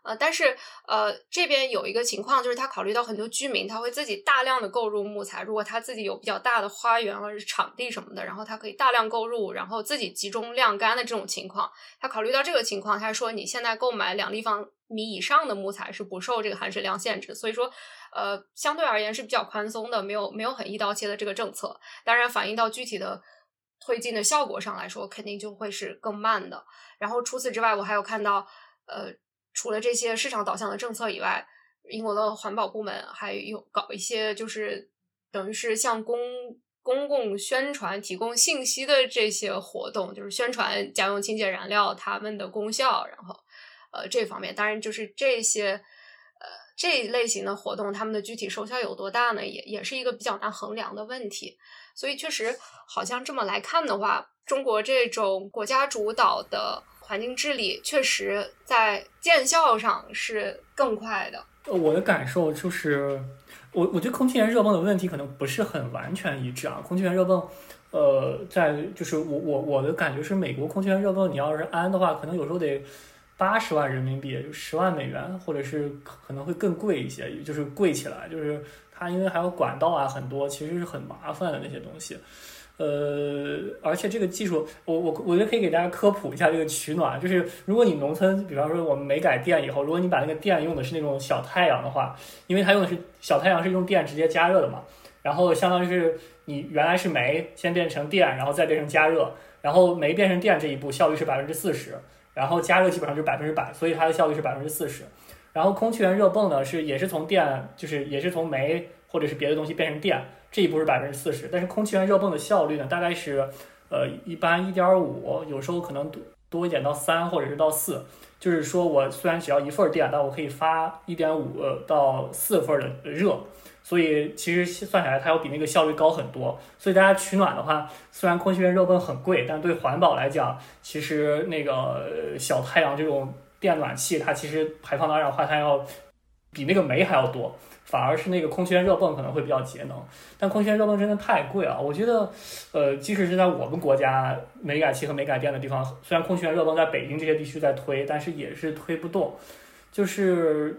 呃，但是呃，这边有一个情况，就是他考虑到很多居民，他会自己大量的购入木材。如果他自己有比较大的花园或者是场地什么的，然后他可以大量购入，然后自己集中晾干的这种情况，他考虑到这个情况，他说你现在购买两立方米以上的木材是不受这个含水量限制，所以说呃，相对而言是比较宽松的，没有没有很一刀切的这个政策。当然，反映到具体的推进的效果上来说，肯定就会是更慢的。然后除此之外，我还有看到呃。除了这些市场导向的政策以外，英国的环保部门还有搞一些，就是等于是向公公共宣传、提供信息的这些活动，就是宣传家用清洁燃料它们的功效。然后，呃，这方面当然就是这些呃这一类型的活动，他们的具体收效有多大呢？也也是一个比较难衡量的问题。所以，确实好像这么来看的话，中国这种国家主导的。环境治理确实在见效上是更快的。呃我的感受就是，我我觉得空气源热泵的问题可能不是很完全一致啊。空气源热泵，呃，在就是我我我的感觉是，美国空气源热泵你要是安的话，可能有时候得八十万人民币，就十万美元，或者是可能会更贵一些，就是贵起来，就是它因为还有管道啊很多，其实是很麻烦的那些东西。呃，而且这个技术，我我我觉得可以给大家科普一下这个取暖。就是如果你农村，比方说我们煤改电以后，如果你把那个电用的是那种小太阳的话，因为它用的是小太阳是用电直接加热的嘛，然后相当于是你原来是煤先变成电，然后再变成加热，然后煤变成电这一步效率是百分之四十，然后加热基本上就是百分之百，所以它的效率是百分之四十。然后空气源热泵呢是也是从电，就是也是从煤或者是别的东西变成电。这一步是百分之四十，但是空气源热泵的效率呢，大概是，呃，一般一点五，有时候可能多多一点到三，或者是到四。就是说我虽然只要一份电，但我可以发一点五到四份的热，所以其实算下来它要比那个效率高很多。所以大家取暖的话，虽然空气源热泵很贵，但对环保来讲，其实那个小太阳这种电暖气，它其实排放的二氧化碳要比那个煤还要多。反而是那个空气源热泵可能会比较节能，但空气源热泵真的太贵了。我觉得，呃，即使是在我们国家煤改气和煤改电的地方，虽然空气源热泵在北京这些地区在推，但是也是推不动。就是，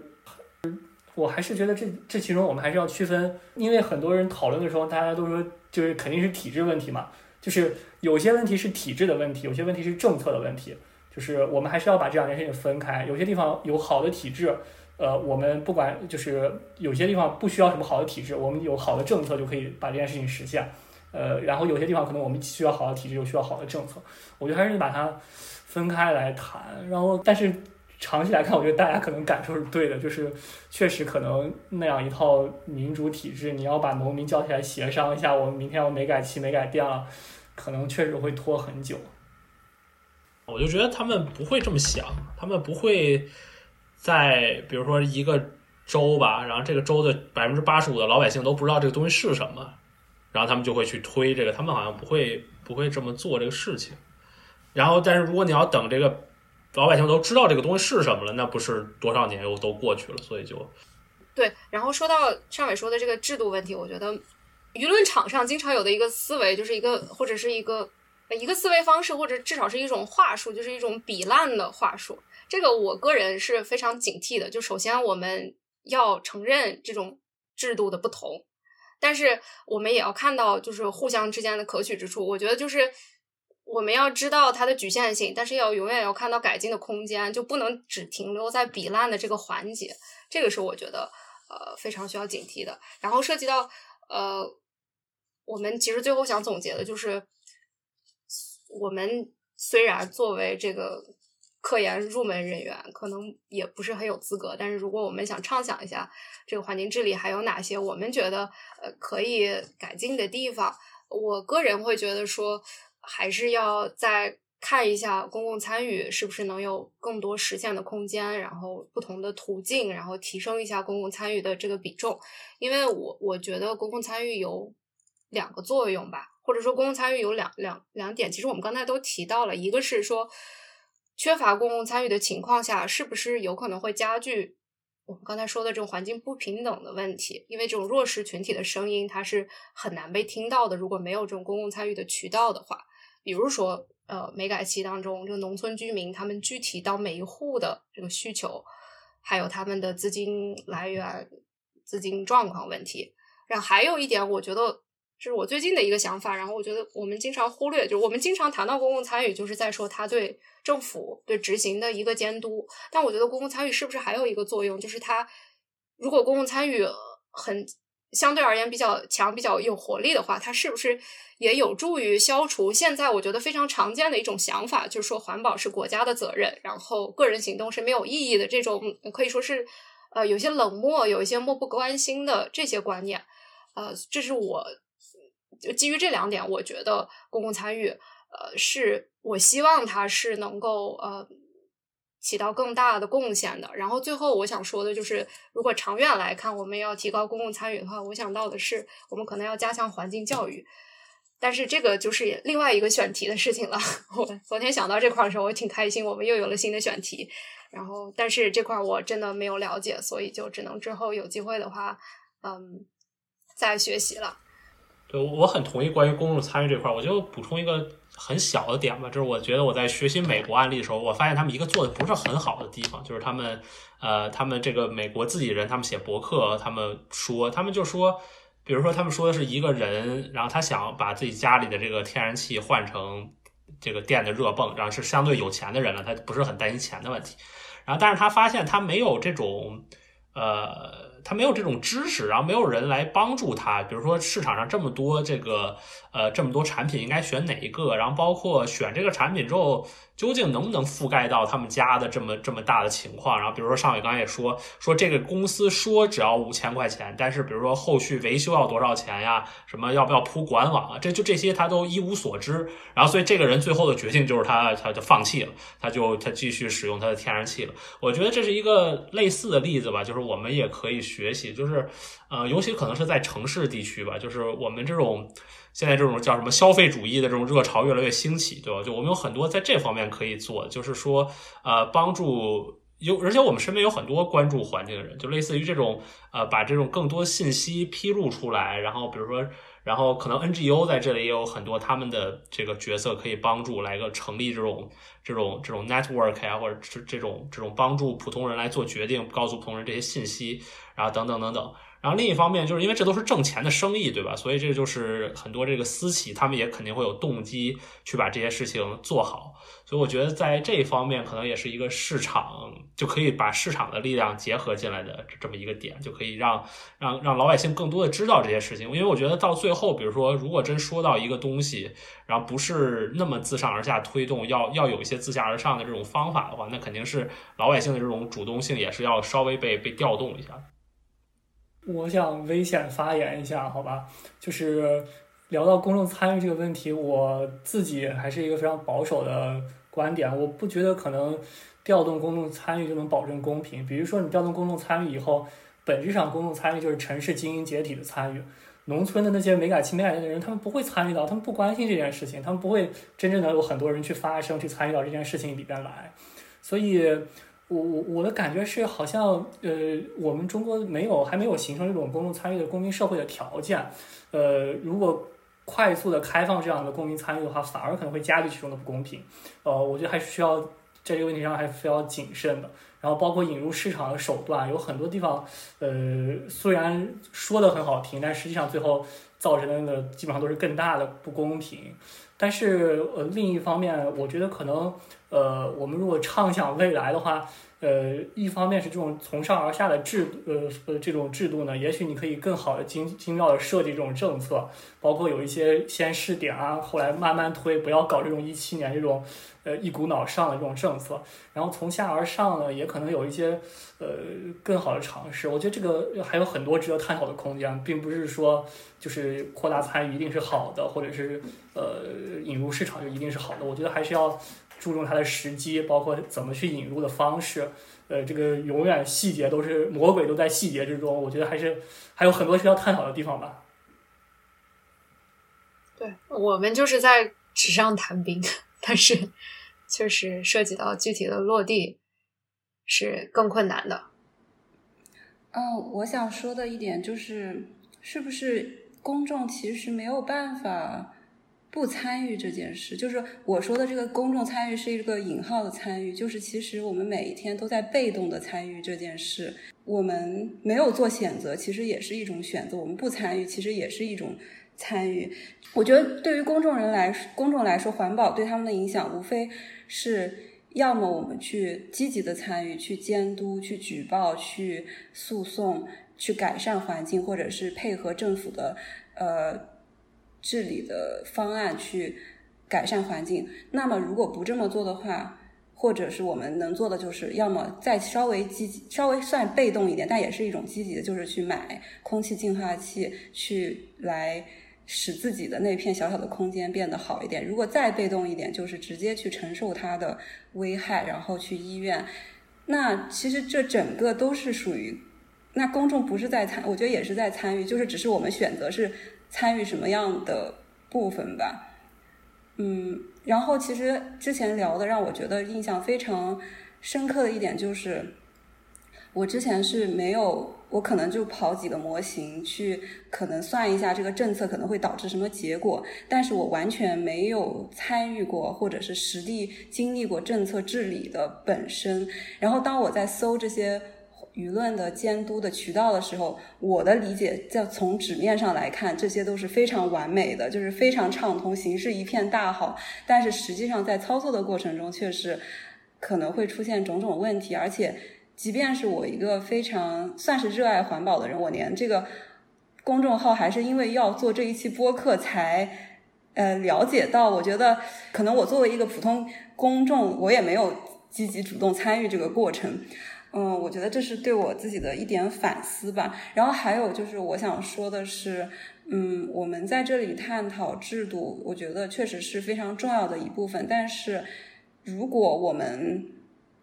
我还是觉得这这其中我们还是要区分，因为很多人讨论的时候，大家都说就是肯定是体制问题嘛，就是有些问题是体制的问题，有些问题是政策的问题，就是我们还是要把这两件事情分开。有些地方有好的体制。呃，我们不管就是有些地方不需要什么好的体制，我们有好的政策就可以把这件事情实现。呃，然后有些地方可能我们需要好的体制，又需要好的政策。我觉得还是把它分开来谈。然后，但是长期来看，我觉得大家可能感受是对的，就是确实可能那样一套民主体制，你要把农民叫起来协商一下，我们明天要煤改气、煤改电了，可能确实会拖很久。我就觉得他们不会这么想，他们不会。在比如说一个州吧，然后这个州的百分之八十五的老百姓都不知道这个东西是什么，然后他们就会去推这个，他们好像不会不会这么做这个事情。然后，但是如果你要等这个老百姓都知道这个东西是什么了，那不是多少年又都过去了，所以就对。然后说到上伟说的这个制度问题，我觉得舆论场上经常有的一个思维，就是一个或者是一个一个思维方式，或者至少是一种话术，就是一种比烂的话术。这个我个人是非常警惕的。就首先我们要承认这种制度的不同，但是我们也要看到就是互相之间的可取之处。我觉得就是我们要知道它的局限性，但是要永远要看到改进的空间，就不能只停留在比烂的这个环节。这个是我觉得呃非常需要警惕的。然后涉及到呃，我们其实最后想总结的就是，我们虽然作为这个。科研入门人员可能也不是很有资格，但是如果我们想畅想一下这个环境治理还有哪些我们觉得呃可以改进的地方，我个人会觉得说还是要再看一下公共参与是不是能有更多实现的空间，然后不同的途径，然后提升一下公共参与的这个比重，因为我我觉得公共参与有两个作用吧，或者说公共参与有两两两点，其实我们刚才都提到了，一个是说。缺乏公共参与的情况下，是不是有可能会加剧我们刚才说的这种环境不平等的问题？因为这种弱势群体的声音，它是很难被听到的。如果没有这种公共参与的渠道的话，比如说，呃，煤改期当中，这个农村居民他们具体到每一户的这个需求，还有他们的资金来源、资金状况问题。然后还有一点，我觉得这是我最近的一个想法。然后我觉得我们经常忽略，就是我们经常谈到公共参与，就是在说它对政府对执行的一个监督。但我觉得公共参与是不是还有一个作用，就是它如果公共参与很相对而言比较强、比较有活力的话，它是不是也有助于消除现在我觉得非常常见的一种想法，就是说环保是国家的责任，然后个人行动是没有意义的这种可以说是呃有些冷漠、有一些漠不关心的这些观念。呃，这是我就基于这两点，我觉得公共参与呃是我希望它是能够呃。起到更大的贡献的。然后最后我想说的就是，如果长远来看，我们要提高公共参与的话，我想到的是，我们可能要加强环境教育。但是这个就是另外一个选题的事情了。我昨天想到这块的时候，我挺开心，我们又有了新的选题。然后，但是这块我真的没有了解，所以就只能之后有机会的话，嗯，再学习了。对，我很同意关于公众参与这块儿，我就补充一个。很小的点吧，就是我觉得我在学习美国案例的时候，我发现他们一个做的不是很好的地方，就是他们，呃，他们这个美国自己人，他们写博客，他们说，他们就说，比如说他们说的是一个人，然后他想把自己家里的这个天然气换成这个电的热泵，然后是相对有钱的人了，他不是很担心钱的问题，然后但是他发现他没有这种，呃。他没有这种知识，然后没有人来帮助他。比如说市场上这么多这个呃这么多产品，应该选哪一个？然后包括选这个产品之后。究竟能不能覆盖到他们家的这么这么大的情况？然后比如说尚伟刚才也说说这个公司说只要五千块钱，但是比如说后续维修要多少钱呀？什么要不要铺管网啊？这就这些他都一无所知。然后所以这个人最后的决定就是他他就放弃了，他就他继续使用他的天然气了。我觉得这是一个类似的例子吧，就是我们也可以学习，就是呃，尤其可能是在城市地区吧，就是我们这种。现在这种叫什么消费主义的这种热潮越来越兴起，对吧？就我们有很多在这方面可以做，就是说，呃，帮助有，而且我们身边有很多关注环境的人，就类似于这种，呃，把这种更多信息披露出来，然后比如说，然后可能 NGO 在这里也有很多他们的这个角色可以帮助来个成立这种这种这种 network 呀，或者是这种这种帮助普通人来做决定，告诉普通人这些信息，然后等等等等。然后另一方面，就是因为这都是挣钱的生意，对吧？所以这就是很多这个私企，他们也肯定会有动机去把这些事情做好。所以我觉得在这一方面，可能也是一个市场就可以把市场的力量结合进来的这么一个点，就可以让让让老百姓更多的知道这些事情。因为我觉得到最后，比如说如果真说到一个东西，然后不是那么自上而下推动，要要有一些自下而上的这种方法的话，那肯定是老百姓的这种主动性也是要稍微被被调动一下。我想危险发言一下，好吧？就是聊到公众参与这个问题，我自己还是一个非常保守的观点。我不觉得可能调动公众参与就能保证公平。比如说，你调动公众参与以后，本质上公众参与就是城市精英解体的参与，农村的那些没改青没改的人，他们不会参与到，他们不关心这件事情，他们不会真正的有很多人去发声去参与到这件事情里边来，所以。我我我的感觉是，好像呃，我们中国没有还没有形成这种公众参与的公民社会的条件。呃，如果快速的开放这样的公民参与的话，反而可能会加剧其中的不公平。呃，我觉得还是需要在这个问题上还是非常谨慎的。然后包括引入市场的手段，有很多地方，呃，虽然说的很好听，但实际上最后造成的基本上都是更大的不公平。但是呃，另一方面，我觉得可能。呃，我们如果畅想未来的话，呃，一方面是这种从上而下的制，呃呃，这种制度呢，也许你可以更好的精精妙的设计这种政策，包括有一些先试点啊，后来慢慢推，不要搞这种一七年这种，呃，一股脑上的这种政策。然后从下而上呢，也可能有一些呃更好的尝试。我觉得这个还有很多值得探讨的空间，并不是说就是扩大参与一定是好的，或者是呃引入市场就一定是好的。我觉得还是要。注重它的时机，包括怎么去引入的方式，呃，这个永远细节都是魔鬼都在细节之中。我觉得还是还有很多需要探讨的地方吧。对我们就是在纸上谈兵，但是确实涉及到具体的落地是更困难的。嗯，我想说的一点就是，是不是公众其实没有办法。不参与这件事，就是我说的这个公众参与是一个引号的参与，就是其实我们每一天都在被动的参与这件事。我们没有做选择，其实也是一种选择；我们不参与，其实也是一种参与。我觉得对于公众人来说公众来说，环保对他们的影响，无非是要么我们去积极的参与，去监督、去举报、去诉讼、去改善环境，或者是配合政府的呃。治理的方案去改善环境。那么，如果不这么做的话，或者是我们能做的，就是要么再稍微积极，稍微算被动一点，但也是一种积极的，就是去买空气净化器，去来使自己的那片小小的空间变得好一点。如果再被动一点，就是直接去承受它的危害，然后去医院。那其实这整个都是属于，那公众不是在参，我觉得也是在参与，就是只是我们选择是。参与什么样的部分吧，嗯，然后其实之前聊的让我觉得印象非常深刻的一点就是，我之前是没有，我可能就跑几个模型去，可能算一下这个政策可能会导致什么结果，但是我完全没有参与过或者是实地经历过政策治理的本身。然后当我在搜这些。舆论的监督的渠道的时候，我的理解，在从纸面上来看，这些都是非常完美的，就是非常畅通，形势一片大好。但是实际上在操作的过程中，却是可能会出现种种问题。而且，即便是我一个非常算是热爱环保的人，我连这个公众号还是因为要做这一期播客才呃了解到。我觉得，可能我作为一个普通公众，我也没有积极主动参与这个过程。嗯，我觉得这是对我自己的一点反思吧。然后还有就是，我想说的是，嗯，我们在这里探讨制度，我觉得确实是非常重要的一部分。但是，如果我们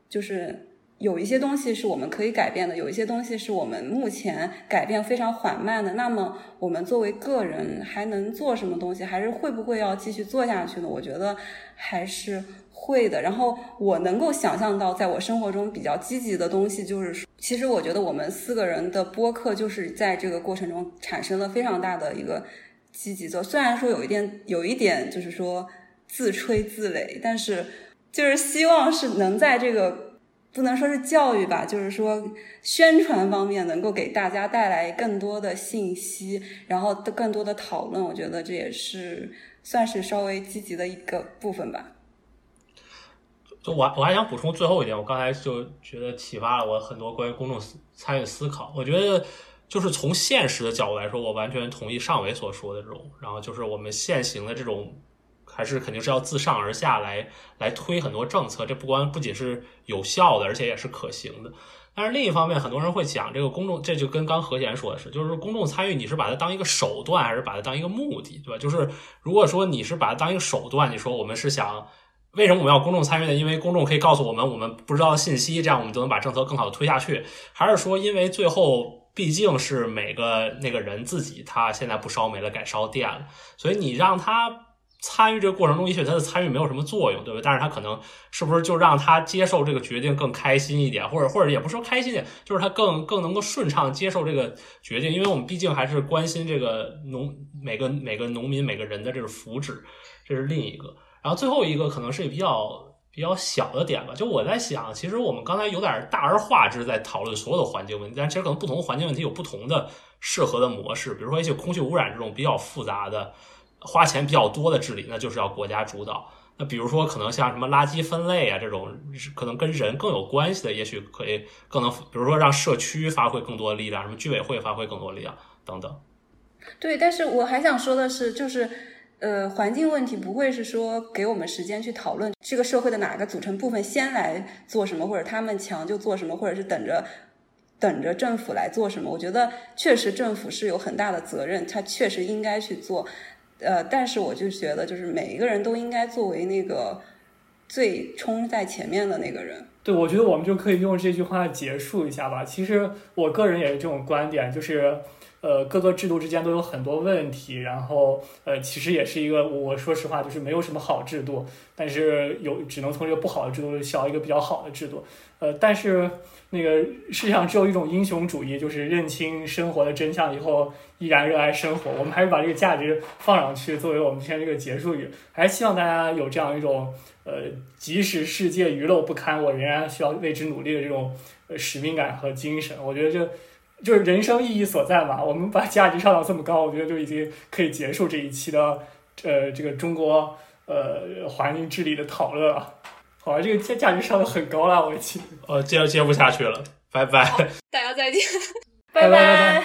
就是有一些东西是我们可以改变的，有一些东西是我们目前改变非常缓慢的，那么我们作为个人还能做什么东西？还是会不会要继续做下去呢？我觉得还是。会的，然后我能够想象到，在我生活中比较积极的东西，就是其实我觉得我们四个人的播客就是在这个过程中产生了非常大的一个积极作虽然说有一点有一点就是说自吹自擂，但是就是希望是能在这个不能说是教育吧，就是说宣传方面能够给大家带来更多的信息，然后更多的讨论。我觉得这也是算是稍微积极的一个部分吧。就我我还想补充最后一点，我刚才就觉得启发了我很多关于公众参与思考。我觉得就是从现实的角度来说，我完全同意上伟所说的这种。然后就是我们现行的这种，还是肯定是要自上而下来来推很多政策。这不光不仅是有效的，而且也是可行的。但是另一方面，很多人会讲这个公众，这就跟刚何贤说的是，就是公众参与，你是把它当一个手段，还是把它当一个目的，对吧？就是如果说你是把它当一个手段，你说我们是想。为什么我们要公众参与呢？因为公众可以告诉我们我们不知道的信息，这样我们就能把政策更好的推下去。还是说，因为最后毕竟是每个那个人自己，他现在不烧煤了，改烧电了，所以你让他参与这个过程中，也许他的参与没有什么作用，对吧？但是他可能是不是就让他接受这个决定更开心一点，或者或者也不说开心点，就是他更更能够顺畅接受这个决定，因为我们毕竟还是关心这个农每个每个农民每个人的这个福祉，这是另一个。然后最后一个可能是比较比较小的点吧，就我在想，其实我们刚才有点大而化之在讨论所有的环境问题，但其实可能不同的环境问题有不同的适合的模式。比如说一些空气污染这种比较复杂的、花钱比较多的治理，那就是要国家主导。那比如说可能像什么垃圾分类啊这种，可能跟人更有关系的，也许可以更能，比如说让社区发挥更多的力量，什么居委会发挥更多力量等等。对，但是我还想说的是，就是。呃，环境问题不会是说给我们时间去讨论这个社会的哪个组成部分先来做什么，或者他们强就做什么，或者是等着等着政府来做什么。我觉得确实政府是有很大的责任，他确实应该去做。呃，但是我就觉得，就是每一个人都应该作为那个最冲在前面的那个人。对，我觉得我们就可以用这句话结束一下吧。其实我个人也是这种观点，就是。呃各个制度之间都有很多问题，然后呃其实也是一个我说实话就是没有什么好制度，但是有只能从这个不好的制度小一个比较好的制度，呃但是那个世界上只有一种英雄主义，就是认清生活的真相以后依然热爱生活。我们还是把这个价值放上去，作为我们今天这个结束语，还是希望大家有这样一种呃即使世界娱乐不堪，我仍然需要为之努力的这种使命感和精神。我觉得这。就是人生意义所在嘛，我们把价值上到这么高，我觉得就已经可以结束这一期的呃这个中国呃环境治理的讨论了。好像这个价价值上的很高了，我已经。呃，接接不下去了，拜拜。大家再见，拜拜。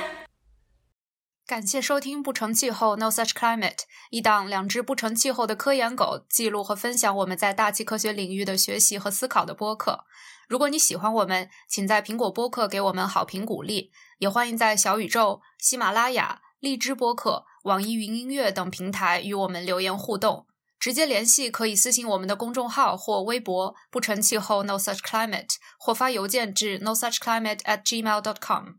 感谢收听《不成气候 No Such Climate》，一档两只不成气候的科研狗记录和分享我们在大气科学领域的学习和思考的播客。如果你喜欢我们，请在苹果播客给我们好评鼓励，也欢迎在小宇宙、喜马拉雅、荔枝播客、网易云音乐等平台与我们留言互动。直接联系可以私信我们的公众号或微博“不成气候 No Such Climate”，或发邮件至 No Such Climate at gmail dot com。